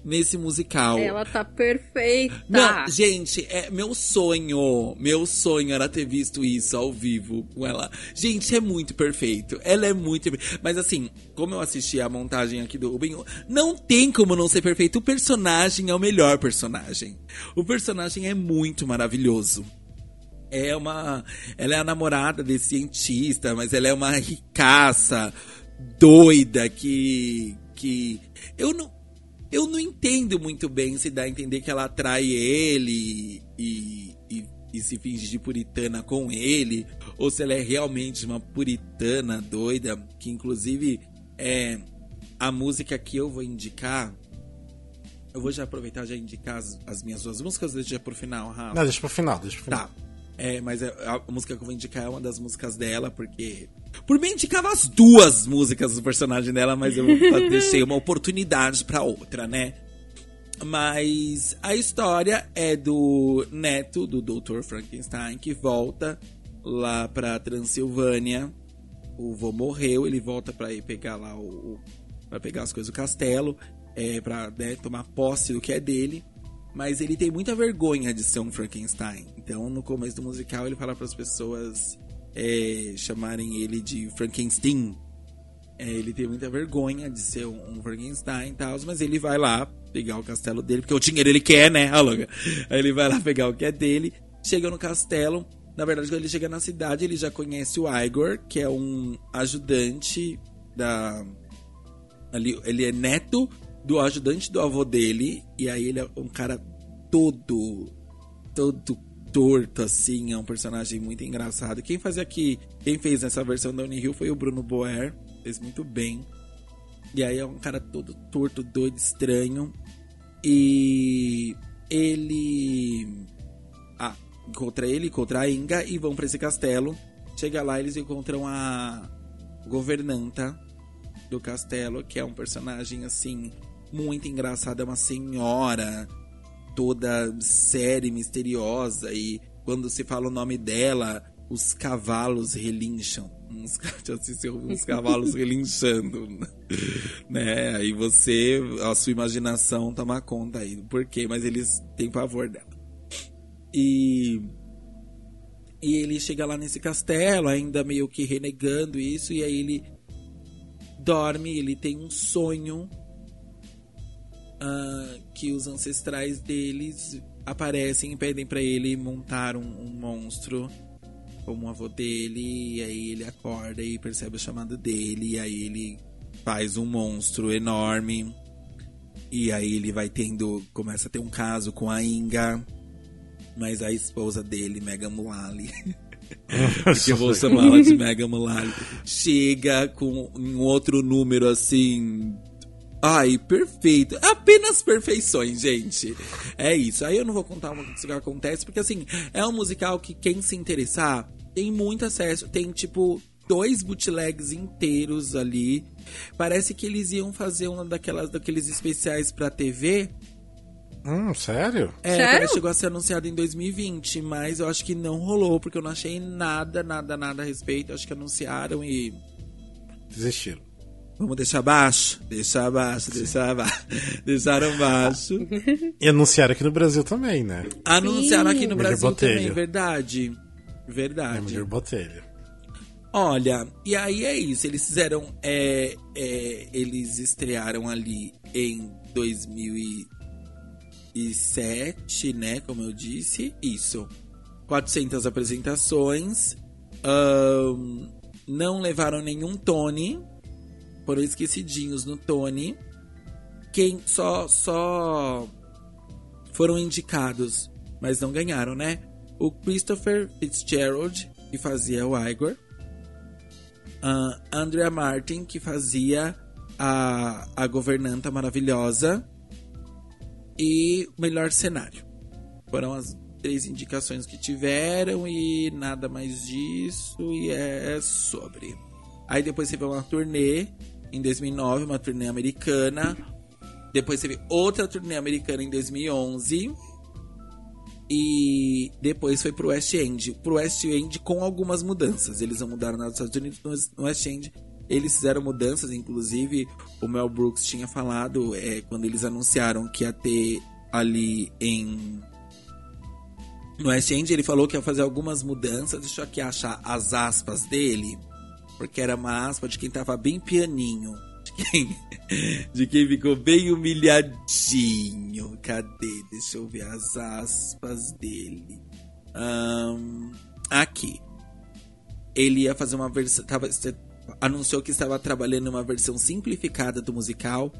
nesse musical. Ela tá perfeita. Não, gente, é meu sonho. Meu sonho era ter visto isso ao vivo com ela. Gente, é muito perfeito. Ela é muito. Mas assim, como eu assisti a montagem aqui do Ruben, não tem como não ser perfeito. O personagem é o melhor personagem. O personagem é muito maravilhoso. É uma. Ela é a namorada desse cientista, mas ela é uma ricaça, doida, que. que. Eu não. Eu não entendo muito bem se dá a entender que ela atrai ele e, e, e se finge de puritana com ele, ou se ela é realmente uma puritana doida, que inclusive é a música que eu vou indicar. Eu vou já aproveitar e já indicar as, as minhas duas músicas, deixa pro final, Rafa. Não, deixa pro final, deixa pro final. Tá. É, mas a, a música que eu vou indicar é uma das músicas dela, porque. Por mim, indicava as duas músicas do personagem dela, mas eu deixei uma oportunidade pra outra, né? Mas a história é do neto do Dr. Frankenstein que volta lá pra Transilvânia. O vô morreu, ele volta pra ir pegar lá o. o pra pegar as coisas do castelo, é, pra né, tomar posse do que é dele. Mas ele tem muita vergonha de ser um Frankenstein. Então, no começo do musical, ele fala para as pessoas é, chamarem ele de Frankenstein. É, ele tem muita vergonha de ser um, um Frankenstein e tal, mas ele vai lá pegar o castelo dele, porque o dinheiro ele quer, né? Aí ele vai lá pegar o que é dele, chega no castelo. Na verdade, quando ele chega na cidade, ele já conhece o Igor, que é um ajudante da. Ele é neto do ajudante do avô dele, e aí ele é um cara todo. todo torto, assim, é um personagem muito engraçado. Quem faz aqui, quem fez essa versão da Unihill foi o Bruno Boer, fez muito bem. E aí é um cara todo torto, doido, estranho. E ele. Ah, encontra ele, encontra a Inga e vão pra esse castelo. Chega lá, eles encontram a governanta do castelo, que é um personagem assim muito engraçado, é uma senhora toda séria e misteriosa e quando se fala o nome dela, os cavalos relincham. Uns, uns cavalos relinchando, né? Aí você, a sua imaginação toma conta aí do porquê, mas eles têm pavor dela. E e ele chega lá nesse castelo, ainda meio que renegando isso, e aí ele dorme, ele tem um sonho ah, que os ancestrais deles aparecem e pedem pra ele montar um, um monstro como o avô dele, e aí ele acorda e percebe o chamado dele, e aí ele faz um monstro enorme. E aí ele vai tendo. Começa a ter um caso com a Inga. Mas a esposa dele, Megan Mullally. Porque eu vou chamá-la de Megan Mullally. Chega com um outro número assim. Ai, perfeito. Apenas perfeições, gente. É isso. Aí eu não vou contar o que acontece, porque assim, é um musical que quem se interessar tem muito acesso. Tem tipo dois bootlegs inteiros ali. Parece que eles iam fazer uma daquelas daqueles especiais pra TV. Hum, sério? É, Sério? parece que chegou a ser anunciado em 2020, mas eu acho que não rolou, porque eu não achei nada, nada, nada a respeito. Acho que anunciaram e. Desistiram. Vamos deixar baixo? Deixar baixo, deixar baixo. Deixaram baixo. E anunciaram aqui no Brasil também, né? Anunciaram aqui no Brasil botelho. também, verdade. É Verdade. melhor botelho. Olha, e aí é isso. Eles fizeram. é, é, eles estrearam ali em 2007, né? Como eu disse. Isso. 400 apresentações. Ahn, não levaram nenhum Tony. Foram esquecidinhos no Tony. Quem só só foram indicados, mas não ganharam, né? O Christopher Fitzgerald, que fazia o Igor. A Andrea Martin, que fazia a, a governanta maravilhosa. E o melhor cenário. Foram as três indicações que tiveram e nada mais disso. E é sobre. Aí depois teve uma turnê em 2009, uma turnê americana. Depois teve outra turnê americana em 2011. E depois foi pro West End. Pro West End com algumas mudanças. Eles não mudaram nada nos Estados Unidos, no West End eles fizeram mudanças. Inclusive, o Mel Brooks tinha falado é, quando eles anunciaram que ia ter ali em. No West End, ele falou que ia fazer algumas mudanças. Deixa eu aqui achar as aspas dele. Porque era uma aspa de quem tava bem pianinho. De quem, de quem ficou bem humilhadinho. Cadê? Deixa eu ver as aspas dele. Ahn, aqui. Ele ia fazer uma versão. Anunciou que estava trabalhando uma versão simplificada do musical.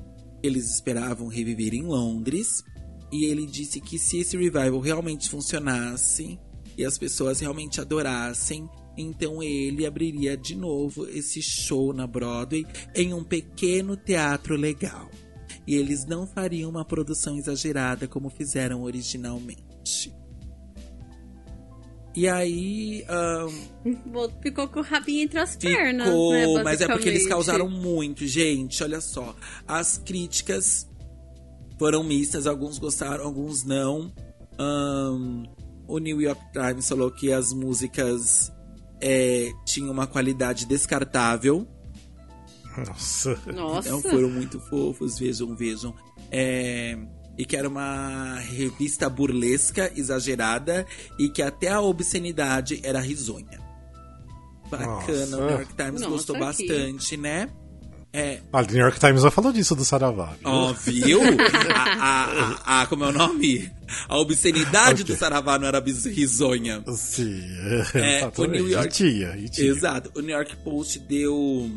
Eles esperavam reviver em Londres. E ele disse que se esse revival realmente funcionasse e as pessoas realmente adorassem, então ele abriria de novo esse show na Broadway em um pequeno teatro legal. E eles não fariam uma produção exagerada como fizeram originalmente. E aí. ahn, Ficou com o rabinho entre as pernas, Ficou, né? mas é porque eles causaram muito, gente. Olha só. As críticas foram mistas, alguns gostaram, alguns não. Ahn, o New York Times falou que as músicas é, tinham uma qualidade descartável. Nossa. Nossa. Então foram muito fofos, vejam, vejam. É, e que era uma revista burlesca, exagerada, e que até a obscenidade era risonha. Bacana, Nossa. o New York Times Nossa, gostou que- bastante, né? É, Ah, o New York Times já falou disso do Saravá. viu? ó, viu? A, a, a- a- como é o nome? A obscenidade do Saravá não era risonha. Sim, É, exatamente. o New York- E tinha, e tinha. Exato. O New York Post deu,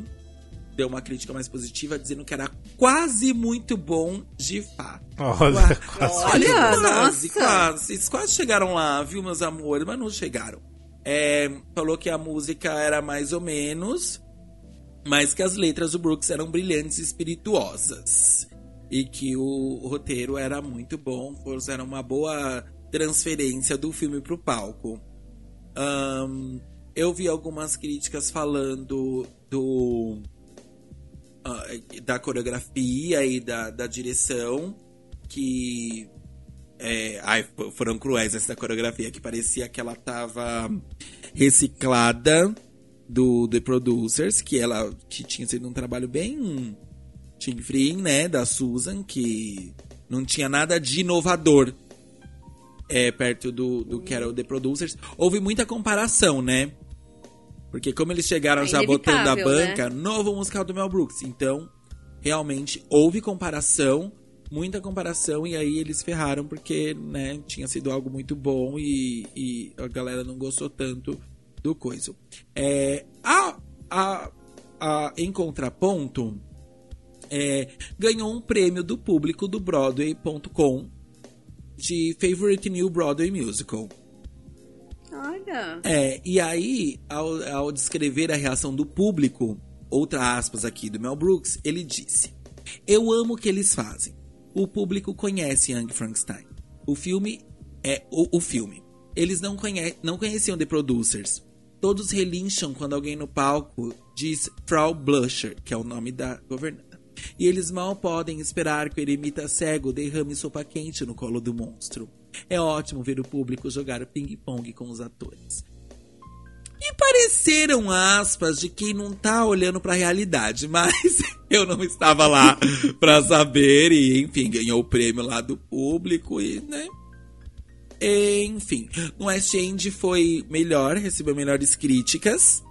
deu uma crítica mais positiva, dizendo que era quase muito bom de fato. Olha, quase. Olha, quase, quase. Vocês quase chegaram lá, viu, meus amores? Mas não chegaram. É, falou que a música era mais ou menos, mas que as letras do Brooks eram brilhantes e espirituosas. E que o roteiro era muito bom, era uma boa transferência do filme pro palco. Ahn, eu vi algumas críticas falando do ah, da coreografia e da, da direção que é, ai, fo- foram cruéis essa coreografia que parecia que ela tava reciclada do The Producers, que ela que tinha sido um trabalho bem chinfrim, né, da Susan, que não tinha nada de inovador é, perto do, do que era o The Producers. Houve muita comparação, né? Porque como eles chegaram É já botando a né? banca, novo musical do Mel Brooks. Então, realmente, houve comparação, muita comparação, e aí eles ferraram porque, né, tinha sido algo muito bom e, e a galera não gostou tanto do coisa. É, a, a, a, em contraponto, é, ganhou um prêmio do público do Broadway.com de Favorite New Broadway Musical. Olha. É, e aí, ao, ao descrever a reação do público, outra aspas aqui do Mel Brooks, ele disse: Eu amo o que eles fazem. O público conhece Young Frankenstein. O filme é o, o filme. Eles não, conhe não conheciam The Producers. Todos relincham quando alguém no palco diz Frau Blusher, que é o nome da governanta. E eles mal podem esperar que o eremita cego derrame sopa quente no colo do monstro. É ótimo ver o público jogar ping-pong com os atores. E pareceram aspas de quem não tá olhando pra realidade, mas eu não estava lá pra saber e, enfim, ganhou o prêmio lá do público e, né? Enfim, no West End foi melhor, recebeu melhores críticas.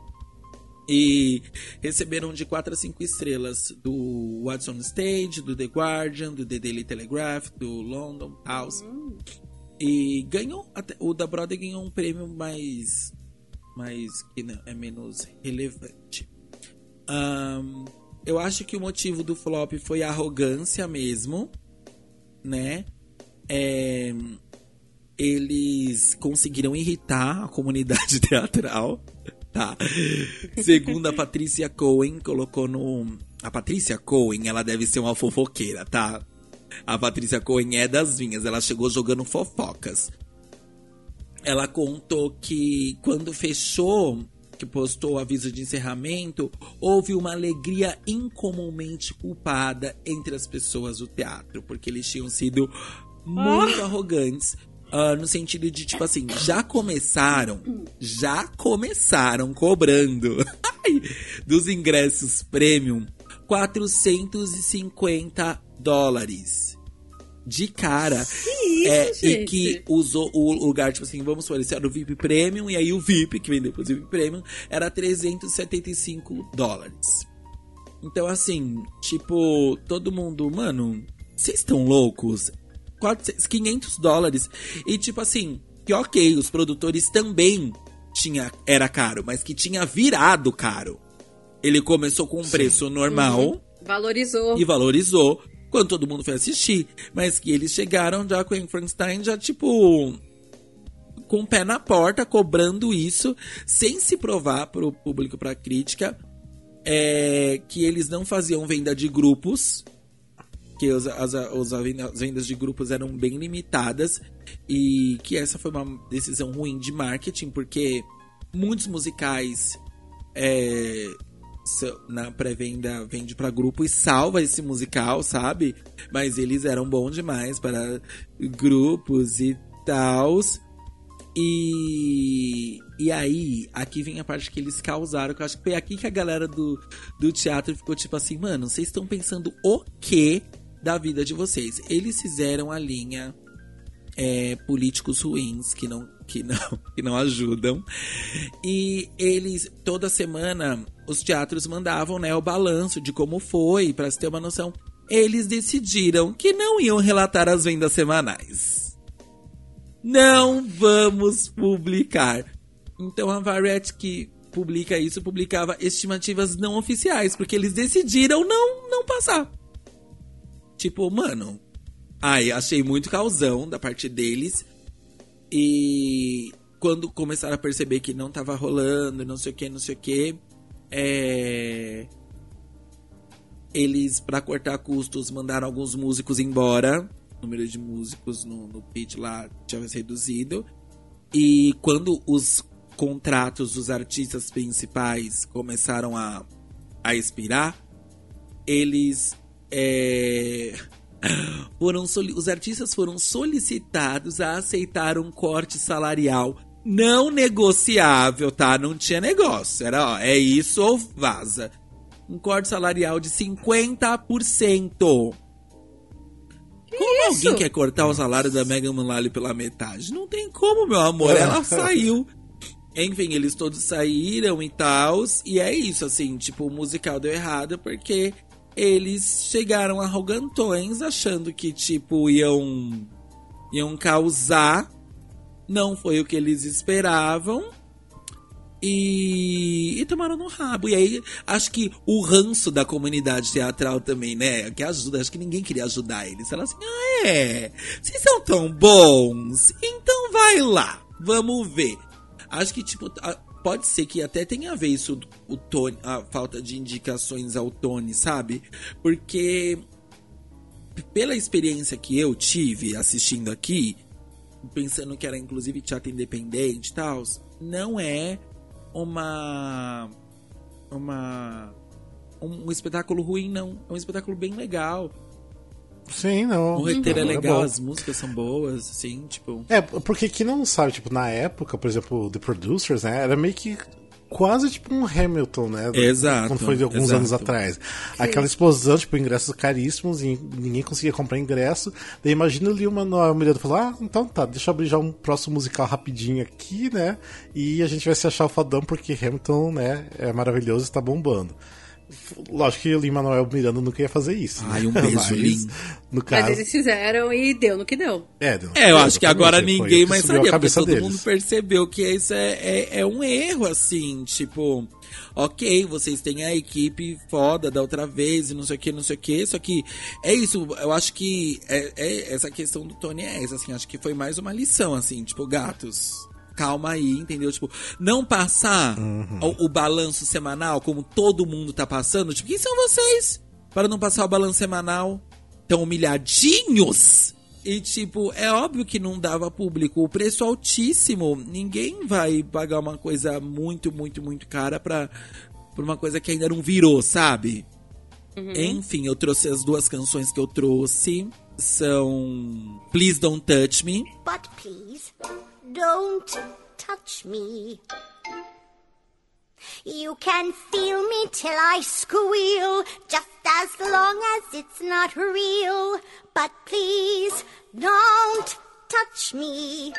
E receberam de 4 a 5 estrelas do What's on Stage, do The Guardian, do The Daily Telegraph, do London House. E ganhou, até, o da Broadway ganhou um prêmio mais, mais que não, é menos relevante. Ahn, eu acho que o motivo do flop foi a arrogância mesmo, né? É, eles conseguiram irritar a comunidade teatral, tá? Segundo a Patrícia Cohen, colocou no. A Patrícia Cohen, ela deve ser uma fofoqueira, tá? A Patrícia Cohen é das vinhas, ela chegou jogando fofocas. Ela contou que quando fechou, que postou o aviso de encerramento, houve uma alegria incomumente culpada entre as pessoas do teatro, porque eles tinham sido muito arrogantes. Ah, no sentido de, tipo assim, já começaram, já começaram cobrando dos ingressos premium 450 dólares. De cara. isso, é, e que usou o lugar, tipo assim, vamos supor, esse era o VIP Premium, e aí o VIP, que vem depois do VIP Premium, era 375 dólares. Então, assim, tipo, todo mundo, mano, vocês estão loucos? 400, 500 dólares. E, tipo assim, que ok, os produtores também tinha, era caro, mas que tinha virado caro. Ele começou com um preço normal Valorizou. e valorizou quando todo mundo foi assistir. Mas que eles chegaram já com o Frankenstein, já tipo. com o pé na porta, cobrando isso, sem se provar pro público, pra crítica, é, que eles não faziam venda de grupos. Que as, os- as vendas de grupos eram bem limitadas e que essa foi uma decisão ruim de marketing, porque muitos musicais é, na pré-venda vende pra grupo e salva esse musical, sabe? Mas eles eram bons demais para grupos e tals. E, e aí, aqui vem a parte que eles causaram, que eu acho que foi aqui que a galera do, do teatro ficou tipo assim, mano, vocês estão pensando o que da vida de vocês? Eles fizeram a linha é, políticos ruins que não, que não, que não ajudam. E eles, toda semana, os teatros mandavam né, o balanço de como foi, pra se ter uma noção. Eles decidiram que não iam relatar as vendas semanais. Não vamos publicar. Então a Variety que publica isso, publicava estimativas não oficiais, porque eles decidiram não, não passar. Tipo, mano, Ai, achei muito causão da parte deles. E quando começaram a perceber que não tava rolando, não sei o que, não sei o que, é... eles, pra cortar custos, mandaram alguns músicos embora. O número de músicos no, no pitch lá tinha se reduzido. E quando os contratos dos artistas principais começaram a, a expirar, eles é, foram soli- os artistas foram solicitados a aceitar um corte salarial não negociável, tá? Não tinha negócio. Era, ó, é isso ou vaza. Um corte salarial de 50%. Como isso? alguém quer cortar o salário da Megan Mullally pela metade? Não tem como, meu amor. Ela saiu. Enfim, eles todos saíram e tal. E é isso, assim, tipo, o musical deu errado porque eles chegaram arrogantões achando que, tipo, iam, iam causar. Não foi o que eles esperavam. E, e tomaram no rabo. E aí, acho que o ranço da comunidade teatral também, né? Que ajuda. Acho que ninguém queria ajudar eles. Fala assim: ah, é? Vocês são tão bons? Então vai lá. Vamos ver. Acho que, tipo, pode ser que até tenha a ver isso, o Tony, a falta de indicações ao Tony, sabe? Porque, pela experiência que eu tive assistindo aqui, pensando que era inclusive teatro independente e tal, não é uma. Uma. Um, um espetáculo ruim, não. É um espetáculo bem legal. Sim, não. O roteiro é Não, legal, bom. as músicas são boas, assim, tipo. É, porque quem não sabe, tipo, na época, por exemplo, The Producers, né, era meio que quase tipo um Hamilton, né? Exato, Quando foi de alguns exato. anos atrás. Aquela explosão, tipo, ingressos caríssimos e ninguém conseguia comprar ingresso. Daí imagina ali uma mulher falar, ah, então tá, deixa eu abrir já um próximo musical rapidinho aqui, né? E a gente vai se achar o fodão porque Hamilton, né, é maravilhoso e está bombando. Lógico que o Lin-Manuel Miranda nunca ia fazer isso. Ai, né? um beijo, Mas, Lin. No caso, Mas eles fizeram e deu no que deu. é, deu- É, eu acho que agora ninguém mais sabia, porque todo deles. mundo percebeu que isso é, é, é um erro, assim, tipo, ok, vocês têm a equipe foda da outra vez e não sei o que, não sei o que, só que é isso, eu acho que é, é- essa questão do Tony é essa, assim, acho que foi mais uma lição, assim, tipo, gatos. Calma aí, entendeu? Tipo, não passar Uhum. o, o balanço semanal como todo mundo tá passando. Tipo, quem são vocês? Para não passar o balanço semanal tão humilhadinhos. E, tipo, é óbvio que não dava público. O preço altíssimo. Ninguém vai pagar uma coisa muito, muito, muito cara pra, pra uma coisa que ainda não virou, sabe? Enfim, eu trouxe as duas canções que eu trouxe. São Please Don't Touch Me. But please, don't touch me. You can feel me till I squeal, just as long as it's not real. But please, don't touch me.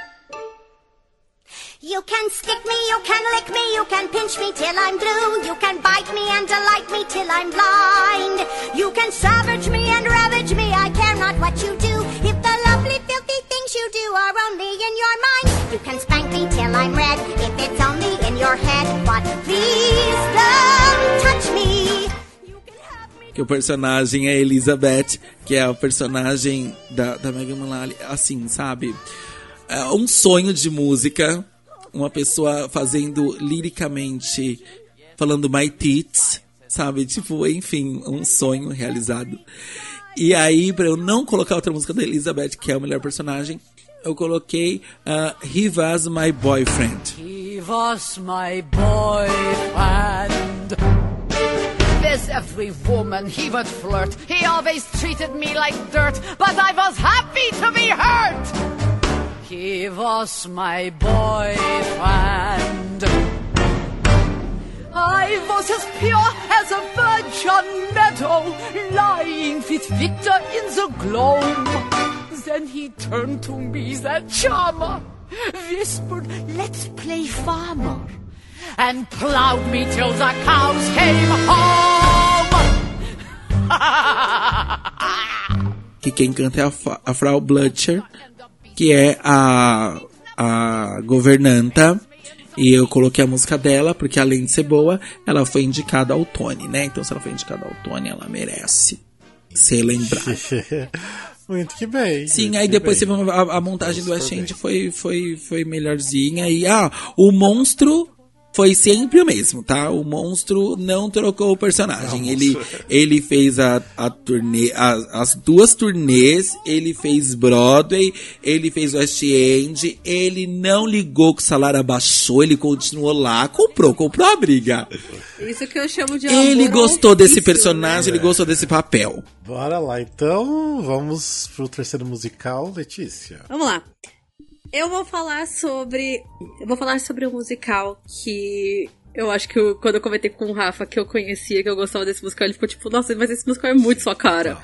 You can stick me, you can lick me, you can pinch me till I'm blue. You can bite me and delight me till I'm blind. You can savage me and ravage me, I care not what you do. If the lovely, filthy things you do are only in your mind, you can spank me till I'm red if it's only in your head. But please don't touch me. Que o personagem é Elizabeth, que é o personagem da, da Megan Mullally. Assim, sabe? É um sonho de música. Uma pessoa fazendo liricamente, falando my tits, sabe? Tipo, enfim, um sonho realizado. E aí, pra eu não colocar outra música da Elizabeth, que é o melhor personagem, eu coloquei uh, He Was My Boyfriend. He was my boyfriend. With every woman he would flirt. He always treated me like dirt, but I was happy to be hurt. He was my boyfriend. I was as pure as a virgin meadow, lying with Victor in the gloam. Then he turned to me, that charmer, whispered, let's play farmer, and plowed me till the cows came home. que quem canta é a, Fa- a Frau Blutcher, que é a, a governanta. E eu coloquei a música dela, porque além de ser boa, ela foi indicada ao Tony, né? Então se ela foi indicada ao Tony, ela merece ser lembrada. Muito que bem. Sim, muito aí depois bem. teve a, a montagem do Super West End bem. foi, foi, foi melhorzinha. E ah, o monstro foi sempre o mesmo, tá? O monstro não trocou o personagem. Ele, ele fez a, a turnê, a- as duas turnês, ele fez Broadway, ele fez West End, ele não ligou que o salário abaixou, ele continuou lá, comprou, comprou a briga. Isso que eu chamo de Ele gostou desse ofício, personagem, ele gostou desse papel. Bora lá, então. Vamos pro terceiro musical, Letícia. né? Vamos lá. Eu vou falar sobre. Eu vou falar sobre um musical que. Eu acho que eu- quando eu comentei com o Rafa que eu conhecia, que eu gostava desse musical, ele ficou tipo, nossa, mas esse musical é muito sua cara.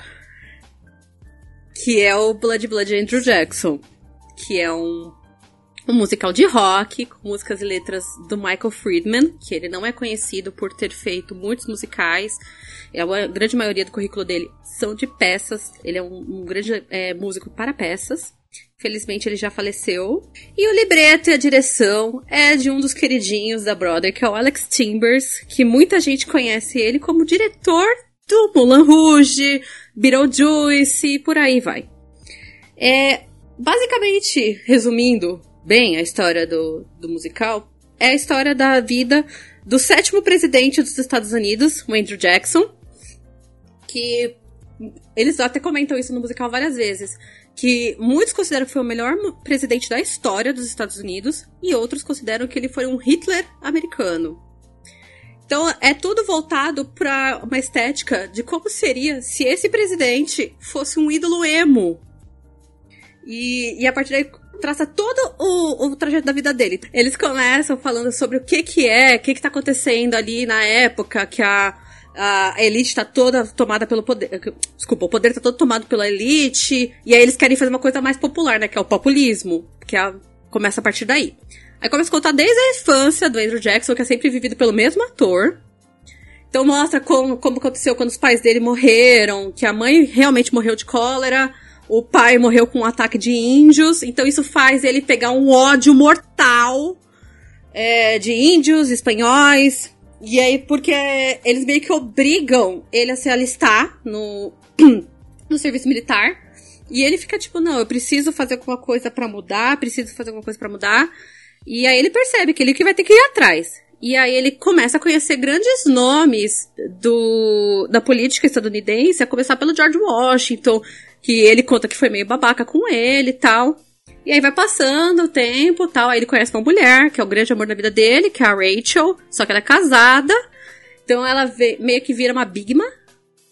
Que é o Blood Blood Andrew Jackson. Que é um, um musical de rock, com músicas e letras do Michael Friedman, que ele não é conhecido por ter feito muitos musicais. É a grande maioria do currículo dele são de peças. Ele é um, um grande é, músico para peças. Felizmente ele já faleceu. E o libreto e a direção é de um dos queridinhos da Brother, que é o Alex Timbers, que muita gente conhece ele como diretor do Moulin Rouge, Beetlejuice e por aí vai. É, basicamente, resumindo bem a história do, do musical, é a história da vida do sétimo presidente dos Estados Unidos, o Andrew Jackson, que eles até comentam isso no musical várias vezes, que muitos consideram que foi o melhor presidente da história dos Estados Unidos e outros consideram que ele foi um Hitler americano. Então é tudo voltado para uma estética de como seria se esse presidente fosse um ídolo emo. E, e a partir daí traça todo o, o trajeto da vida dele. Eles começam falando sobre o que que é, o que que tá acontecendo ali na época que a, a elite tá toda tomada pelo poder. Desculpa, o poder tá todo tomado pela elite. E aí eles querem fazer uma coisa mais popular, né? Que é o populismo. Que é começa a partir daí. Aí começa a contar desde a infância do Andrew Jackson, que é sempre vivido pelo mesmo ator. Então mostra como, como aconteceu quando os pais dele morreram, que a mãe realmente morreu de cólera, o pai morreu com um ataque de índios, então isso faz ele pegar um ódio mortal é, de índios, espanhóis, e aí porque eles meio que obrigam ele a se alistar no, no serviço militar, e ele fica tipo, não, eu preciso fazer alguma coisa pra mudar, preciso fazer alguma coisa pra mudar, e aí ele percebe que ele que vai ter que ir atrás. E aí ele começa a conhecer grandes nomes do, da política estadunidense, a começar pelo George Washington, que ele conta que foi meio babaca com ele e tal. E aí vai passando o tempo tal, aí ele conhece uma mulher, que é o grande amor da vida dele, que é a Rachel, só que ela é casada. Então ela vê- meio que vira uma bigma,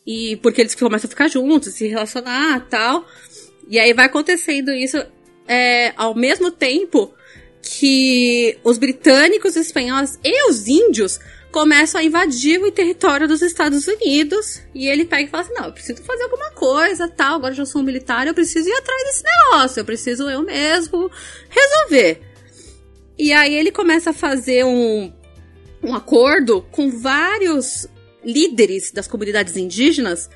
e porque eles começam a ficar juntos, se relacionar tal. E aí vai acontecendo isso é, ao mesmo tempo que os britânicos, os espanhóis e os índios começam a invadir o território dos Estados Unidos. E ele pega e fala assim: Não, eu preciso fazer alguma coisa, tal. Agora já sou um militar, eu preciso ir atrás desse negócio. Eu preciso eu mesmo resolver. E aí ele começa a fazer um, um acordo com vários líderes das comunidades indígenas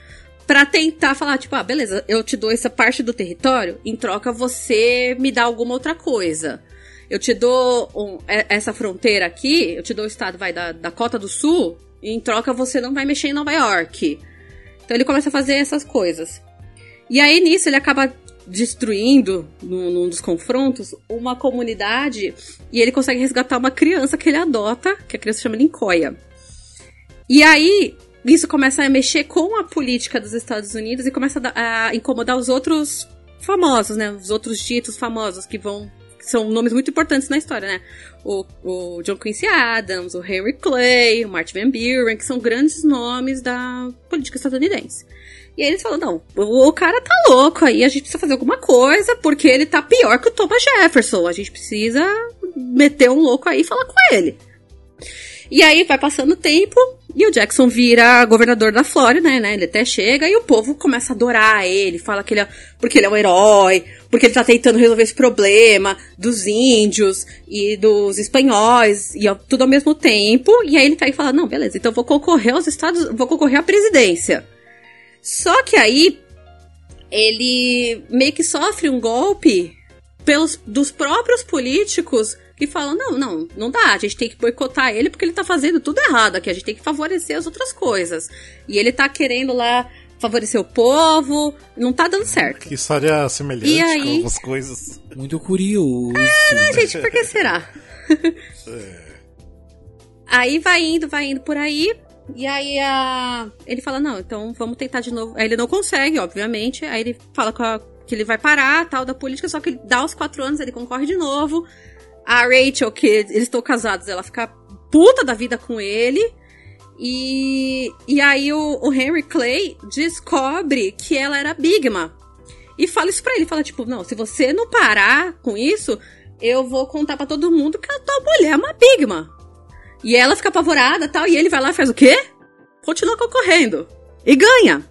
Pra tentar falar, tipo, ah, beleza, eu te dou essa parte do território, em troca você me dá alguma outra coisa. Eu te dou um- é- essa fronteira aqui, eu te dou o estado, vai, da Dakota do Sul, e em troca você não vai mexer em Nova York. Então ele começa a fazer essas coisas. E aí nisso ele acaba destruindo, num, num dos confrontos, uma comunidade e ele consegue resgatar uma criança que ele adota, que a criança chama Lincoln. E aí, isso começa a mexer com a política dos Estados Unidos e começa a, a incomodar os outros famosos, né? Os outros ditos famosos que vão. São nomes muito importantes na história, né? O, o John Quincy Adams, o Henry Clay, o Martin Van Buren, que são grandes nomes da política estadunidense. E aí eles falam, não, o cara tá louco aí, a gente precisa fazer alguma coisa, porque ele tá pior que o Thomas Jefferson. A gente precisa meter um louco aí e falar com ele. E aí vai passando o tempo e o Jackson vira governador da Flórida, né? Ele até chega e o povo começa a adorar ele, fala que ele é, porque ele é um herói, porque ele tá tentando resolver esse problema dos índios e dos espanhóis e tudo ao mesmo tempo. E aí ele pega e fala: "Não, beleza, então vou concorrer aos estados, vou concorrer à presidência". Só que aí ele meio que sofre um golpe pelos dos próprios políticos que falam: não, não, não dá, a gente tem que boicotar ele porque ele tá fazendo tudo errado aqui, a gente tem que favorecer as outras coisas. E ele tá querendo lá favorecer o povo, não tá dando certo. Que história semelhante E aí? com algumas coisas. Muito curioso. Ah, gente, por que será? aí vai indo, vai indo por aí. E aí a... ele fala, não, então vamos tentar de novo. Aí ele não consegue, obviamente. Aí ele fala com a- que ele vai parar, tal, da política, só que ele dá os quatro anos, ele concorre de novo. A Rachel, que eles estão casados, ela fica puta da vida com ele. E, e aí o, o Henry Clay descobre que ela era Bigma. E fala isso pra ele, fala tipo, não, se você não parar com isso, eu vou contar pra todo mundo que a tua mulher é uma Bigma. E ela fica apavorada tal, e ele vai lá e faz o quê? Continua concorrendo. E ganha.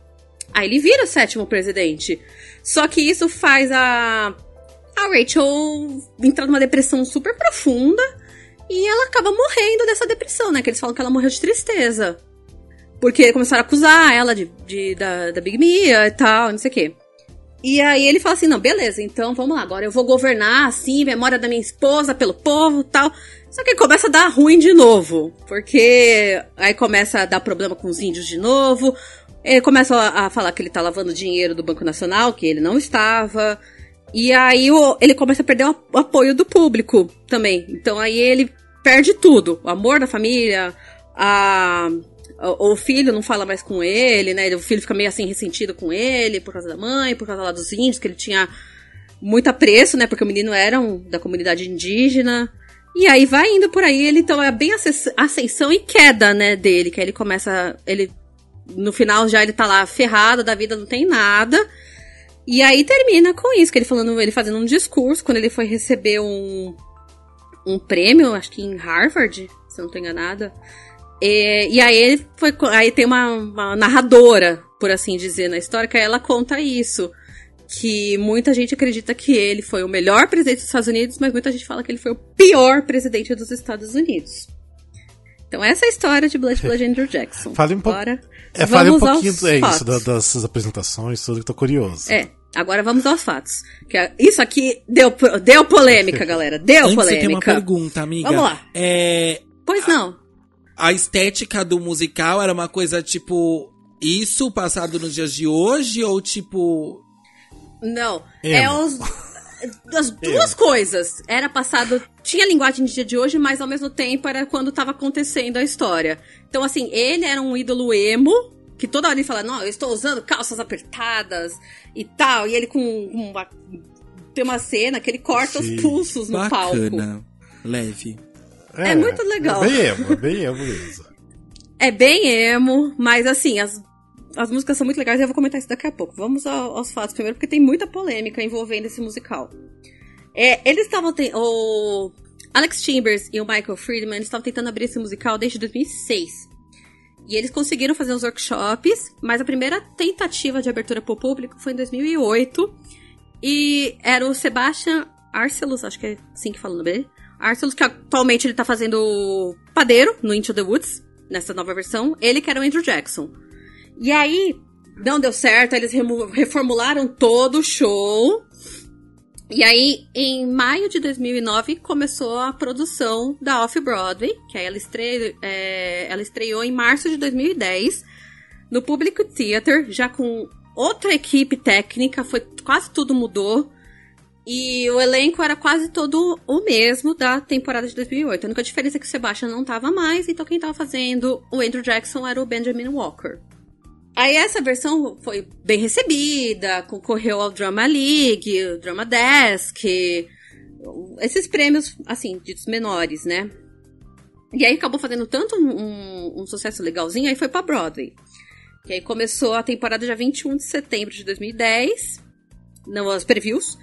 Aí ele vira o sétimo presidente. Só que isso faz a, a Rachel entrar numa depressão super profunda. E ela acaba morrendo dessa depressão, né? Que eles falam que ela morreu de tristeza. Porque começaram a acusar ela de, de- da, da Big Mia e tal, não sei o quê. E aí ele fala assim, não, beleza, então vamos lá, agora eu vou governar assim, em memória da minha esposa, pelo povo tal. Só que começa a dar ruim de novo, porque aí começa a dar problema com os índios de novo. Ele começa a falar que ele tá lavando dinheiro do Banco Nacional, que ele não estava. E aí ele começa a perder o, apoio do público também. Então aí ele perde tudo. O amor da família, a, o, filho não fala mais com ele, né? O filho fica meio assim ressentido com ele por causa da mãe, por causa lá dos índios, que ele tinha muito apreço, né? Porque o menino era um, da comunidade indígena. E aí vai indo por aí, ele então é bem ascens- ascensão e queda, né, dele, que aí ele começa, ele no final já ele tá lá ferrado da vida, não tem nada. E aí termina com isso, que ele falando, ele fazendo um discurso quando ele foi receber um um prêmio, acho que em Harvard, se eu não tô enganada. E, e aí ele foi, aí tem uma, uma narradora, por assim dizer, na história, que ela conta isso. Que muita gente acredita que ele foi o melhor presidente dos Estados Unidos, mas muita gente fala que ele foi o pior presidente dos Estados Unidos. Então essa é a história de Blood Blood Andrew Jackson. Fale um pouco. É, fale um pouquinho é isso, fatos. das apresentações, tudo que tô curioso. É, agora vamos aos fatos. Que isso aqui deu, deu polêmica, galera. Deu Antes eu polêmica. tenho uma pergunta, amiga. Vamos lá. É, Pois não. a estética do musical era uma coisa tipo isso passado nos dias de hoje ou tipo Não. Emo. É os. As duas coisas. Era passado. Tinha linguagem de dia de hoje, mas ao mesmo tempo era quando tava acontecendo a história. Então, assim, ele era um ídolo emo. Que toda hora ele fala, não, eu estou usando calças apertadas e tal. E ele com uma. Tem uma cena que ele corta Sim. os pulsos no palco. bacana, leve. É muito legal. É bem emo, é bem emo mesmo. É bem emo, mas assim, as, as músicas são muito legais e eu vou comentar isso daqui a pouco. Vamos ao- aos fatos primeiro, porque tem muita polêmica envolvendo esse musical. É, eles estavam. O Alex Chambers e o Michael Friedman estavam tentando abrir esse musical desde 2006. E eles conseguiram fazer os workshops, mas a primeira tentativa de abertura para o público foi em 2008. E era o Sebastian Arcelus, acho que é assim que fala o nome dele. Arcelus, que atualmente ele tá fazendo padeiro no Into the Woods, nessa nova versão. Ele que era o Andrew Jackson. E aí, não deu certo, eles reformularam todo o show. E aí, em maio de 2009, começou a produção da Off-Broadway, que aí ela, é, ela estreou em março de 2010, no Public Theater, já com outra equipe técnica, foi quase tudo mudou. E o elenco era quase todo o mesmo da temporada de 2008. A única diferença é que o Sebastian não tava mais, então quem tava fazendo o Andrew Jackson era o Benjamin Walker. Aí essa versão foi bem recebida, concorreu ao Drama League, o Drama Desk, esses prêmios, assim, ditos menores, né? E aí acabou fazendo tanto um, um- um sucesso legalzinho, aí foi pra Broadway. Que aí começou a temporada dia 21 de setembro de 2010, não as previews,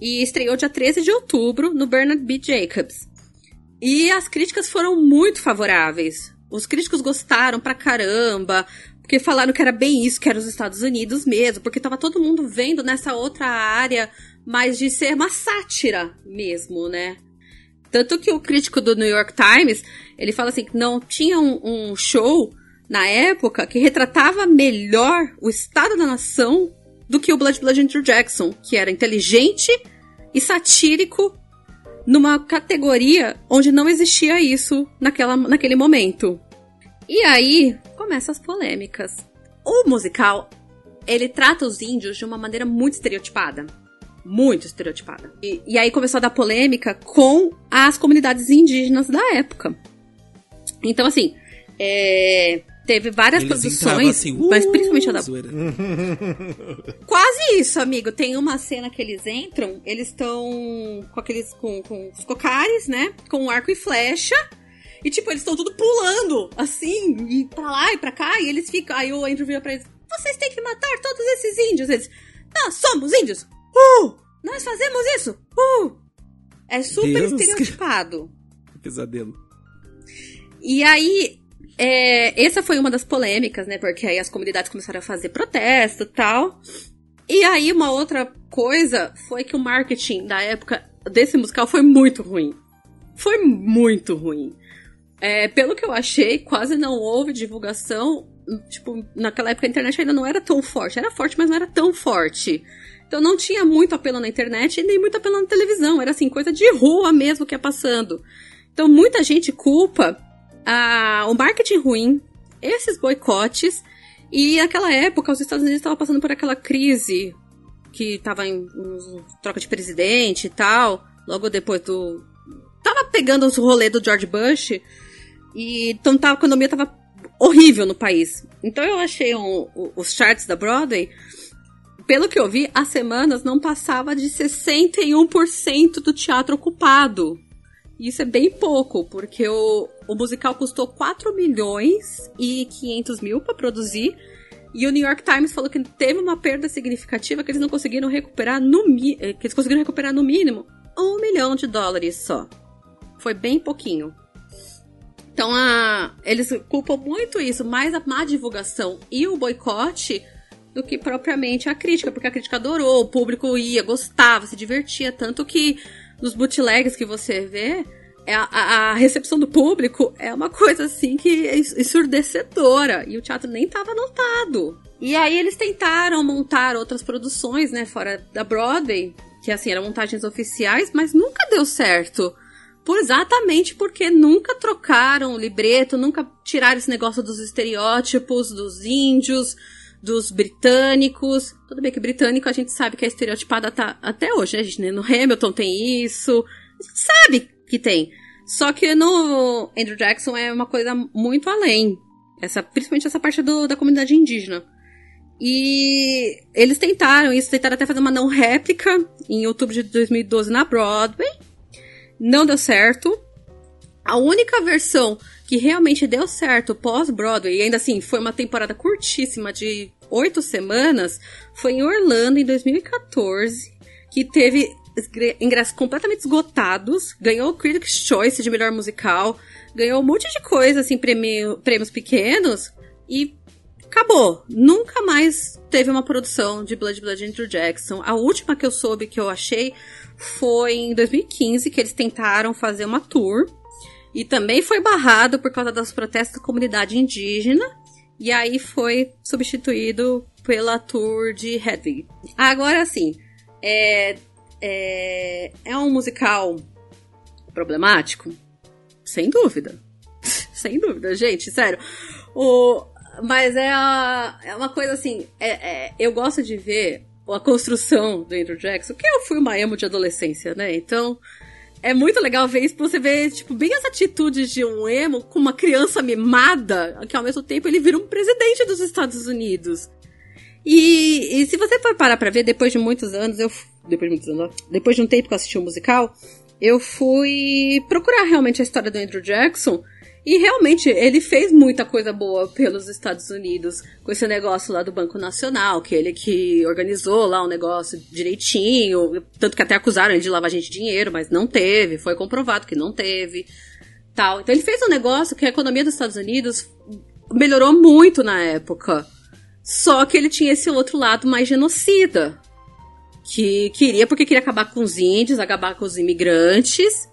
e estreou dia 13 de outubro no Bernard B. Jacobs. E as críticas foram muito favoráveis. Os críticos gostaram pra caramba, porque falaram que era bem isso, que era os Estados Unidos mesmo, porque tava todo mundo vendo nessa outra área, mas de ser uma sátira mesmo, né? Tanto que o crítico do New York Times, ele fala assim, que não tinha um, um show na época que retratava melhor o estado da nação do que o Blood Blood Andrew Jackson, que era inteligente e satírico numa categoria onde não existia isso naquela, naquele momento. E aí começam as polêmicas. O musical, ele trata os índios de uma maneira muito estereotipada. Muito estereotipada. E, e aí começou a dar polêmica com as comunidades indígenas da época. Então, assim, é, teve várias Eles produções, assim, mas uh, principalmente a da. Quase isso, amigo. Tem uma cena que eles entram, eles estão com aqueles. Com, com os cocares, né? Com arco e flecha. E, tipo, eles estão tudo pulando, assim, e pra lá e pra cá. E eles ficam. Aí o Andrew vira pra eles: Vocês têm que matar todos esses índios. Eles: Nós somos índios! Uh! Nós fazemos isso! Uh! É super Deus. estereotipado. Pesadelo. E aí, é, essa foi uma das polêmicas, né? Porque aí as comunidades começaram a fazer protesto e tal. E aí, uma outra coisa foi que o marketing da época desse musical foi muito ruim. Foi muito ruim. É, pelo que eu achei, quase não houve divulgação. Tipo, naquela época a internet ainda não era tão forte. Era forte, mas não era tão forte. Então não tinha muito apelo na internet e nem muito apelo na televisão. Era assim, coisa de rua mesmo que ia passando. Então muita gente culpa o marketing ruim, esses boicotes. E naquela época os Estados Unidos estavam passando por aquela crise que estava em em troca de presidente e tal. Logo depois do. Tava pegando os rolês do George Bush. E então a economia tava horrível no país. Então eu achei um- os charts da Broadway pelo que eu vi, as semanas não passava de 61% do teatro ocupado. Isso é bem pouco, porque o, o musical custou 4 milhões e 500 mil para produzir. E o New York Times falou que teve uma perda significativa que eles não conseguiram recuperar no eh, que eles conseguiram recuperar no mínimo um milhão de dólares só. Foi bem pouquinho. Então a, eles culpam muito isso, mais a má divulgação e o boicote do que propriamente a crítica, porque a crítica adorou, o público ia, gostava, se divertia, tanto que nos bootlegs que você vê, é a, a- recepção do público é uma coisa assim que é ensurdecedora. E o teatro nem tava lotado. E aí eles tentaram montar outras produções, né, fora da Broadway, que assim, eram montagens oficiais, mas nunca deu certo. Por exatamente porque nunca trocaram o libreto, nunca tiraram esse negócio dos estereótipos dos índios, dos britânicos. Tudo bem que britânico a gente sabe que é estereotipada tá, até hoje, né, gente? No Hamilton tem isso. A gente sabe que tem. Só que no Andrew Jackson é uma coisa muito além. Essa, principalmente essa parte do- da comunidade indígena. E eles tentaram isso, tentaram até fazer uma não réplica em outubro de 2012 na Broadway. Não deu certo. A única versão que realmente deu certo pós-Broadway, e ainda assim foi uma temporada curtíssima de oito semanas, foi em Orlando em 2014, que teve ingre- ingressos completamente esgotados, ganhou o Critics' Choice de melhor musical, ganhou um monte de coisa, assim, prêmio- prêmios pequenos, e acabou. Nunca mais teve uma produção de Blood Blood Andrew Jackson. A última que eu soube que eu achei foi em 2015, que eles tentaram fazer uma tour. E também foi barrado por causa dos protestos da comunidade indígena. E aí foi substituído pela tour de Hedwig. Agora sim, é, é, é um musical problemático? Sem dúvida. Sem dúvida, gente, sério. O, mas é, a- é uma coisa assim, é- é- eu gosto de ver a construção do Andrew Jackson, que eu fui uma emo de adolescência, né? Então, é muito legal ver isso, você ver, tipo, bem as atitudes de um emo com uma criança mimada, que ao mesmo tempo ele vira um presidente dos Estados Unidos. E, e se você for parar pra ver, depois de muitos anos, eu. Depois de muitos anos, depois de um tempo que eu assisti o musical, eu fui procurar realmente a história do Andrew Jackson. E realmente ele fez muita coisa boa pelos Estados Unidos, com esse negócio lá do Banco Nacional, que ele que organizou lá o negócio direitinho, tanto que até acusaram ele de lavagem de dinheiro, mas não teve, foi comprovado que não teve. Tal. Então ele fez um negócio que a economia dos Estados Unidos melhorou muito na época. Só que ele tinha esse outro lado mais genocida. Que queria, porque queria acabar com os índios, acabar com os imigrantes.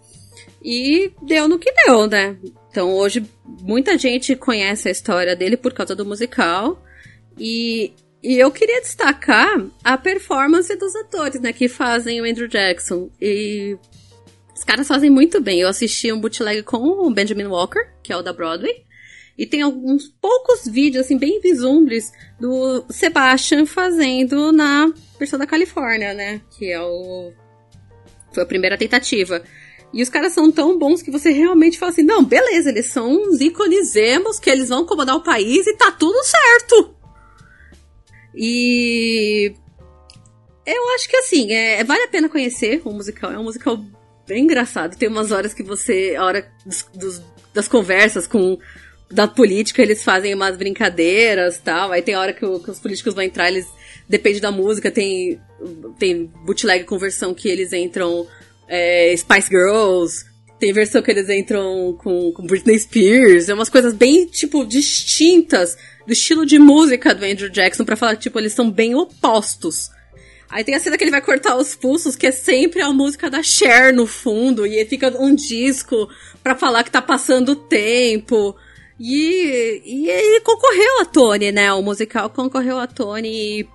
E deu no que deu, né? Então hoje muita gente conhece a história dele por causa do musical. E, e eu queria destacar a performance dos atores, né? Que fazem o Andrew Jackson. E os caras fazem muito bem. Eu assisti um bootleg com o Benjamin Walker, que é o da Broadway. E tem alguns poucos vídeos, assim, bem vislumbres do Sebastian fazendo na versão da Califórnia, né? Que é o. Foi a primeira tentativa. E os caras são tão bons que você realmente fala assim: não, beleza, eles são uns ícones emos, que eles vão comandar o país e tá tudo certo. E. Eu acho que assim, é, vale a pena conhecer o musical. É um musical bem engraçado. Tem umas horas que você. A hora dos- dos- das conversas com. Da política, eles fazem umas brincadeiras tal. Aí tem a hora que, o- que os políticos vão entrar, eles. Depende da música, tem. Tem bootleg com versão que eles entram. É, Spice Girls. Tem versão que eles entram com, com Britney Spears. É umas coisas bem, tipo, distintas do estilo de música do Andrew Jackson, pra falar tipo, eles são bem opostos. Aí tem a cena que ele vai cortar os pulsos, que é sempre a música da Cher no fundo, e fica um disco pra falar que tá passando o tempo. E, e ele concorreu a Tony, né? O musical concorreu a Tony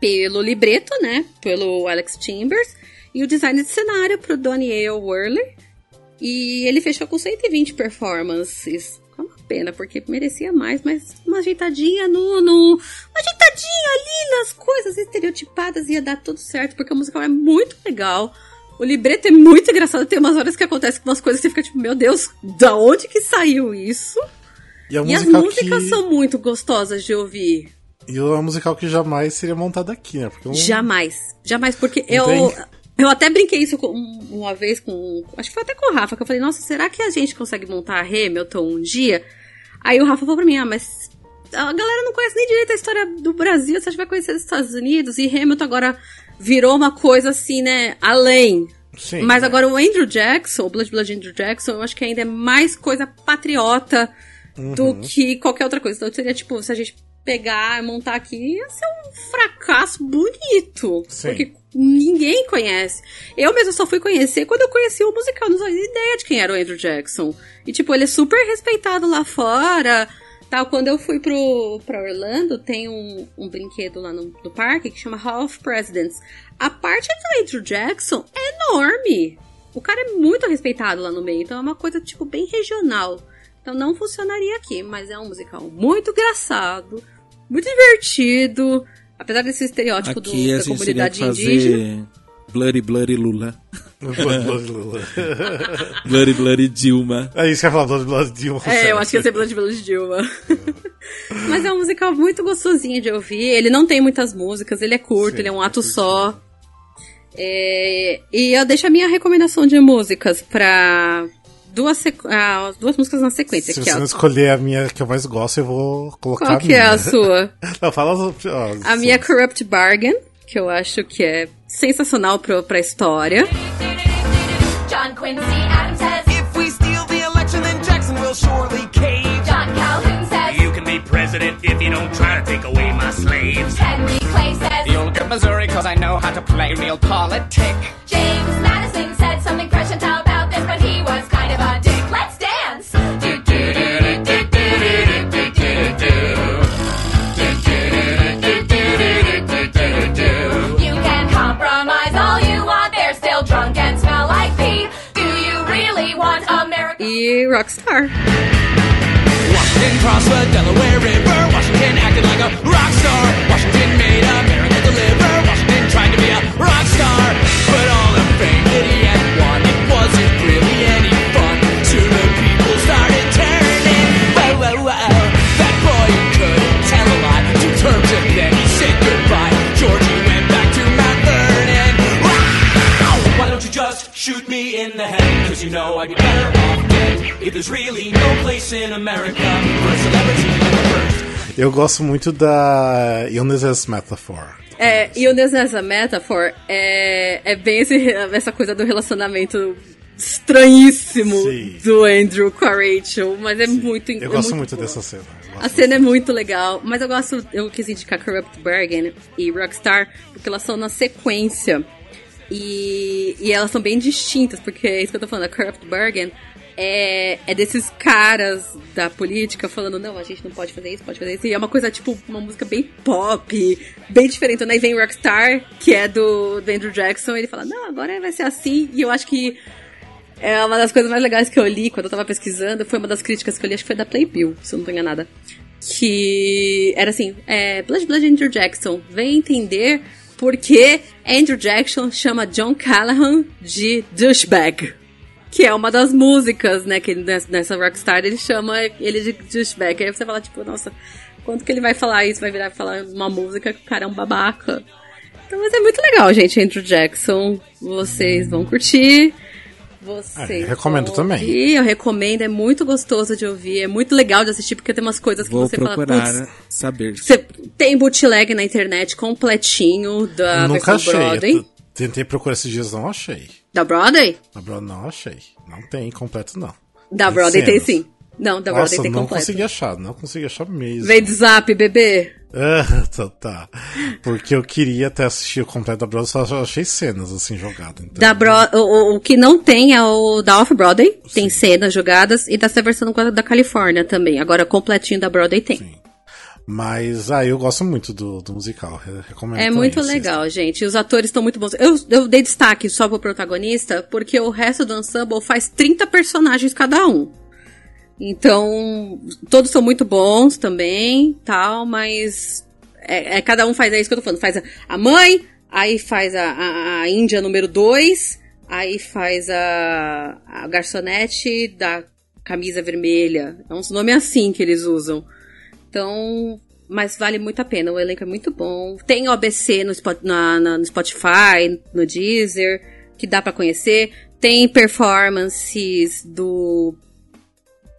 pelo libreto, né? Pelo Alex Chambers. E o design de cenário pro Donnie A. Worley. E ele fechou com 120 performances. É uma pena, porque merecia mais, mas uma ajeitadinha no, no. Uma ajeitadinha ali nas coisas estereotipadas ia dar tudo certo, porque o musical é muito legal. O libreto é muito engraçado, tem umas horas que acontecem umas coisas que você fica tipo, meu Deus, da onde que saiu isso? E é E as músicas que... são muito gostosas de ouvir. E é um musical que jamais seria montado aqui, né? Porque é Jamais. Jamais, porque Não eu. tem? Eu até brinquei isso com- uma vez com. Acho que foi até com o Rafa, que eu falei, nossa, será que a gente consegue montar a Hamilton um dia? Aí o Rafa falou pra mim, ah, mas a galera não conhece nem direito a história do Brasil, você acha que vai conhecer dos Estados Unidos? E Hamilton agora virou uma coisa assim, né, além. Sim, Mas é. agora o Andrew Jackson, o Blood Blood Andrew Jackson, eu acho que ainda é mais coisa patriota do Uhum. que qualquer outra coisa. Então seria tipo, se a gente pegar e montar aqui, ia ser um fracasso bonito. Sim. Porque ninguém conhece. Eu mesmo só fui conhecer quando eu conheci o musical, não fazia ideia de quem era o Andrew Jackson. E, tipo, ele é super respeitado lá fora. Tal, quando eu fui pro, pra Orlando, tem um, um brinquedo lá no, no parque que chama Hall of Presidents. A parte do Andrew Jackson é enorme. O cara é muito respeitado lá no meio, então é uma coisa, tipo, bem regional. Então não funcionaria aqui, mas é um musical muito engraçado, muito divertido. Apesar desse estereótipo do- Aqui a da gente teria que comunidade indígena. Blurry Blurry Lula. Blood, Blood, Lula. Blurry Blurry Dilma. É isso que eu ia falar, Blood, Blood Dilma. É, eu acho que ia ser Blood Village Dilma. Mas é um musical muito gostosinho de ouvir. Ele não tem muitas músicas, ele é curto, Sim, ele é um ato é só. É, e eu deixo a minha recomendação de músicas pra duas, sequ- ah, duas músicas na sequência. Se que é você não a- escolher a minha que eu mais gosto, eu vou colocar Qual a que minha. é a sua? Não, fala as- ó, A minha é Corrupt Bargain, que eu acho que é sensacional pro, pra história. John Quincy Adams says, If we steal the election, then Jackson will surely cave. John Calhoun says, You can be president if you don't try to take away my slaves. Henry Clay says, You'll at Missouri, cause I know how to play real politic. James Madison America? E Rockstar. Washington crossed the Delaware River. Washington acted like a rock star. Washington made America deliver. Washington tried to be a rock star. But all the fame that he had won, it wasn't really any fun. Soon the people started turning. Whoa, whoa, whoa. That boy couldn't tell a lie. Two terms and then he said goodbye. Georgie went back to Mount Vernon. Wow! Why don't you just shoot me in the head? You know I'd be better off dead. If there's really no place in America for a celebrity like the first. Eu gosto muito da Illness Metaphor. É, e o Nessa Metaphor é, é bem esse- essa coisa do relacionamento estranhíssimo Sim. do Andrew com a Rachel, mas é muito Eu é gosto muito, boa. dessa cena. A cena é muito legal, mas eu gosto, eu quis indicar Corrupt Bargain e Rockstar, porque elas são na sequência. E, e elas são bem distintas, porque é isso que eu tô falando, a Corrupt Bargain é, é desses caras da política falando, não, a gente não pode fazer isso, pode fazer isso. E é uma coisa, tipo, uma música bem pop, bem diferente. Aí vem Rockstar, que é do, do Andrew Jackson, e ele fala, não, agora vai ser assim. E eu acho que é uma das coisas mais legais que eu li quando eu tava pesquisando. Foi uma das críticas que eu li, acho que foi da Playbill, se eu não tô enganada. Que era assim: é, Blood Blood Andrew Jackson, vem entender por que Andrew Jackson chama John Callahan de douchebag. Que é uma das músicas, né? Que nessa- Rockstar ele chama ele de douchebag. Aí você fala, tipo, nossa, quando que ele vai falar isso? Vai virar falar uma música que o cara é um babaca. Então, mas é muito legal, gente. Andrew Jackson, vocês vão curtir. Vocês É, recomendo também. ouvir, eu recomendo, é muito gostoso de ouvir, é muito legal de assistir, porque tem umas coisas que Vou você fala, procurar "Putz, saber. você tem bootleg na internet completinho da Nunca achei. Broadway. Tentei procurar esses dias, não achei. Da Broadway? Na Broadway não achei. Não tem completo, não. Da Tem Broadway tem cenas. sim. Não, da Broadway Nossa, tem não completo. consegui achar, não consegui achar mesmo. Vem do zap, bebê. Ah, tá, tá. Porque eu queria até assistir o completo da Broadway, só achei cenas assim jogadas. Então, Da Bro o, o- que não tem é o da Off-Broadway, tem cenas jogadas, e dessa versão da Califórnia também. Agora, completinho da Broadway tem. Sim. Mas, ah, eu gosto muito do, do musical. re- Recomendo É muito assista. legal, gente. Os atores estão muito bons. Eu, eu dei destaque só pro protagonista, porque o resto do ensemble faz 30 personagens cada um. Então, todos são muito bons também, tal, mas é, é, cada um faz, é isso que eu tô falando, faz a, a mãe, aí faz a, a, a Índia número 2, aí faz a, a garçonete da camisa vermelha. É uns nomes assim que eles usam. Então, mas vale muito a pena. O elenco é muito bom. Tem OBC no, na- na- no Spotify, no Deezer, que dá pra conhecer. Tem performances do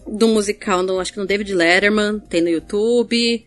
do musical, no, acho que no David Letterman, tem no YouTube.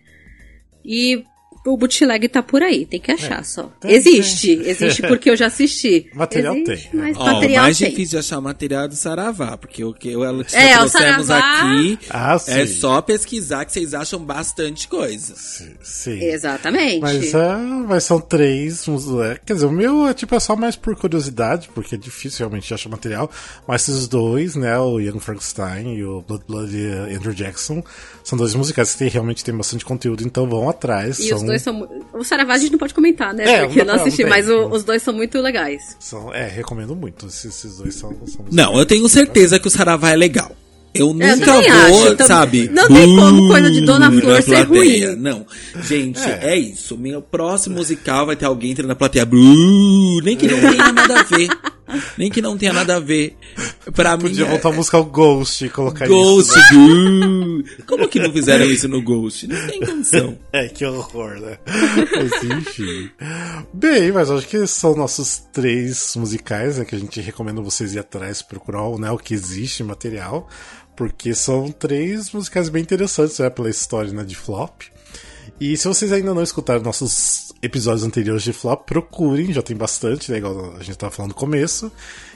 E o bootleg tá por aí, tem que achar só. tem, existe, existe porque eu já assisti. Material existe, tem, Mas Ó, o material mais tem. difícil de achar material é do Saravá, porque o que eu ela É, o trouxemos Saravá- aqui Ah, sim. é só pesquisar que vocês acham bastante coisa. Sim. Exatamente. Mas, é, mas são três. é, quer dizer, o meu é tipo é só mais por curiosidade, porque é difícil realmente achar material. Mas esses dois, né, o Young Frankenstein e o Blood Blood Andrew Jackson, são dois musicais que tem, realmente tem bastante conteúdo, então vão atrás. E são, os dois são. O Saravá a gente não pode comentar, né? É, porque eu não, não assisti, não mas o- os dois são muito legais. são- É, recomendo muito. Esses, esses dois são. são Não, eu tenho certeza que o Saravá é legal. Eu É, eu nunca também vou, acho, sabe? não tem como "Uh", coisa de Dona na Flor ser plateia. ruim. Não. Gente, é. isso. Meu próximo musical vai ter alguém entrando na plateia. "Blu", Nem que não tenha nada a ver. Nem que não tenha nada a ver. Pra mim. Podia é- voltar a música o Ghost e colocar Ghost, isso. Blu. Como que não fizeram isso no Ghost? Não tem condição. É, que horror, né? Mas enfim. Bem, mas acho que são nossos três musicais, né? Que a gente recomenda vocês ir atrás, procurar né, o que existe em material. Porque são três musicais bem interessantes, né? Pela história né, de flop. E se vocês ainda não escutaram nossos episódios anteriores de flop, procurem, já tem bastante, né? Igual a gente tava falando no começo.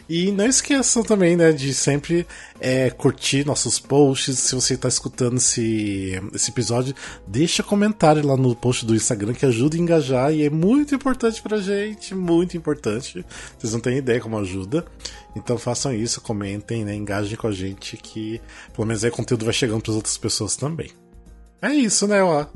E não esqueçam também, né, de sempre é, curtir nossos posts. Se você está escutando esse, esse episódio, deixa comentário lá no post do Instagram que ajuda a engajar e é muito importante pra gente, muito importante. Vocês não têm ideia como ajuda. Então façam isso, comentem, né, engajem com a gente que pelo menos aí o conteúdo vai chegando para outras pessoas também. É isso, né, ó.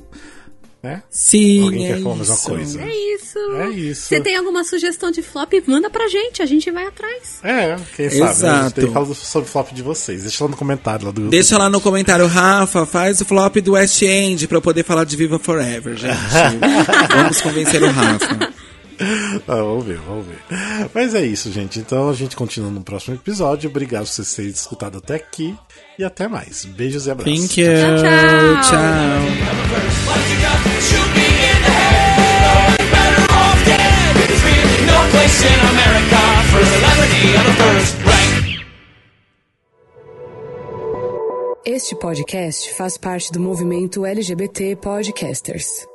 Né? Sim. Alguém é quer falar mais uma isso. coisa? É isso. É isso. Você tem alguma sugestão de flop? Manda pra gente, a gente vai atrás. É, quem sabe, né? A gente Exato. tem que falar sobre o flop de vocês. Deixa lá no comentário lá do Deixa lá no comentário, Rafa, faz o flop do West End pra eu poder falar de Viva Forever, gente. Vamos convencer o Rafa. Ah, vamos ver, vamos ver. Mas é isso, gente. Então a gente continua no próximo episódio. Obrigado por vocês terem escutado até aqui. E até mais. Beijos e abraços. Thank you. tchau. Tchau. Rank. Este podcast faz parte do movimento LGBT Podcasters.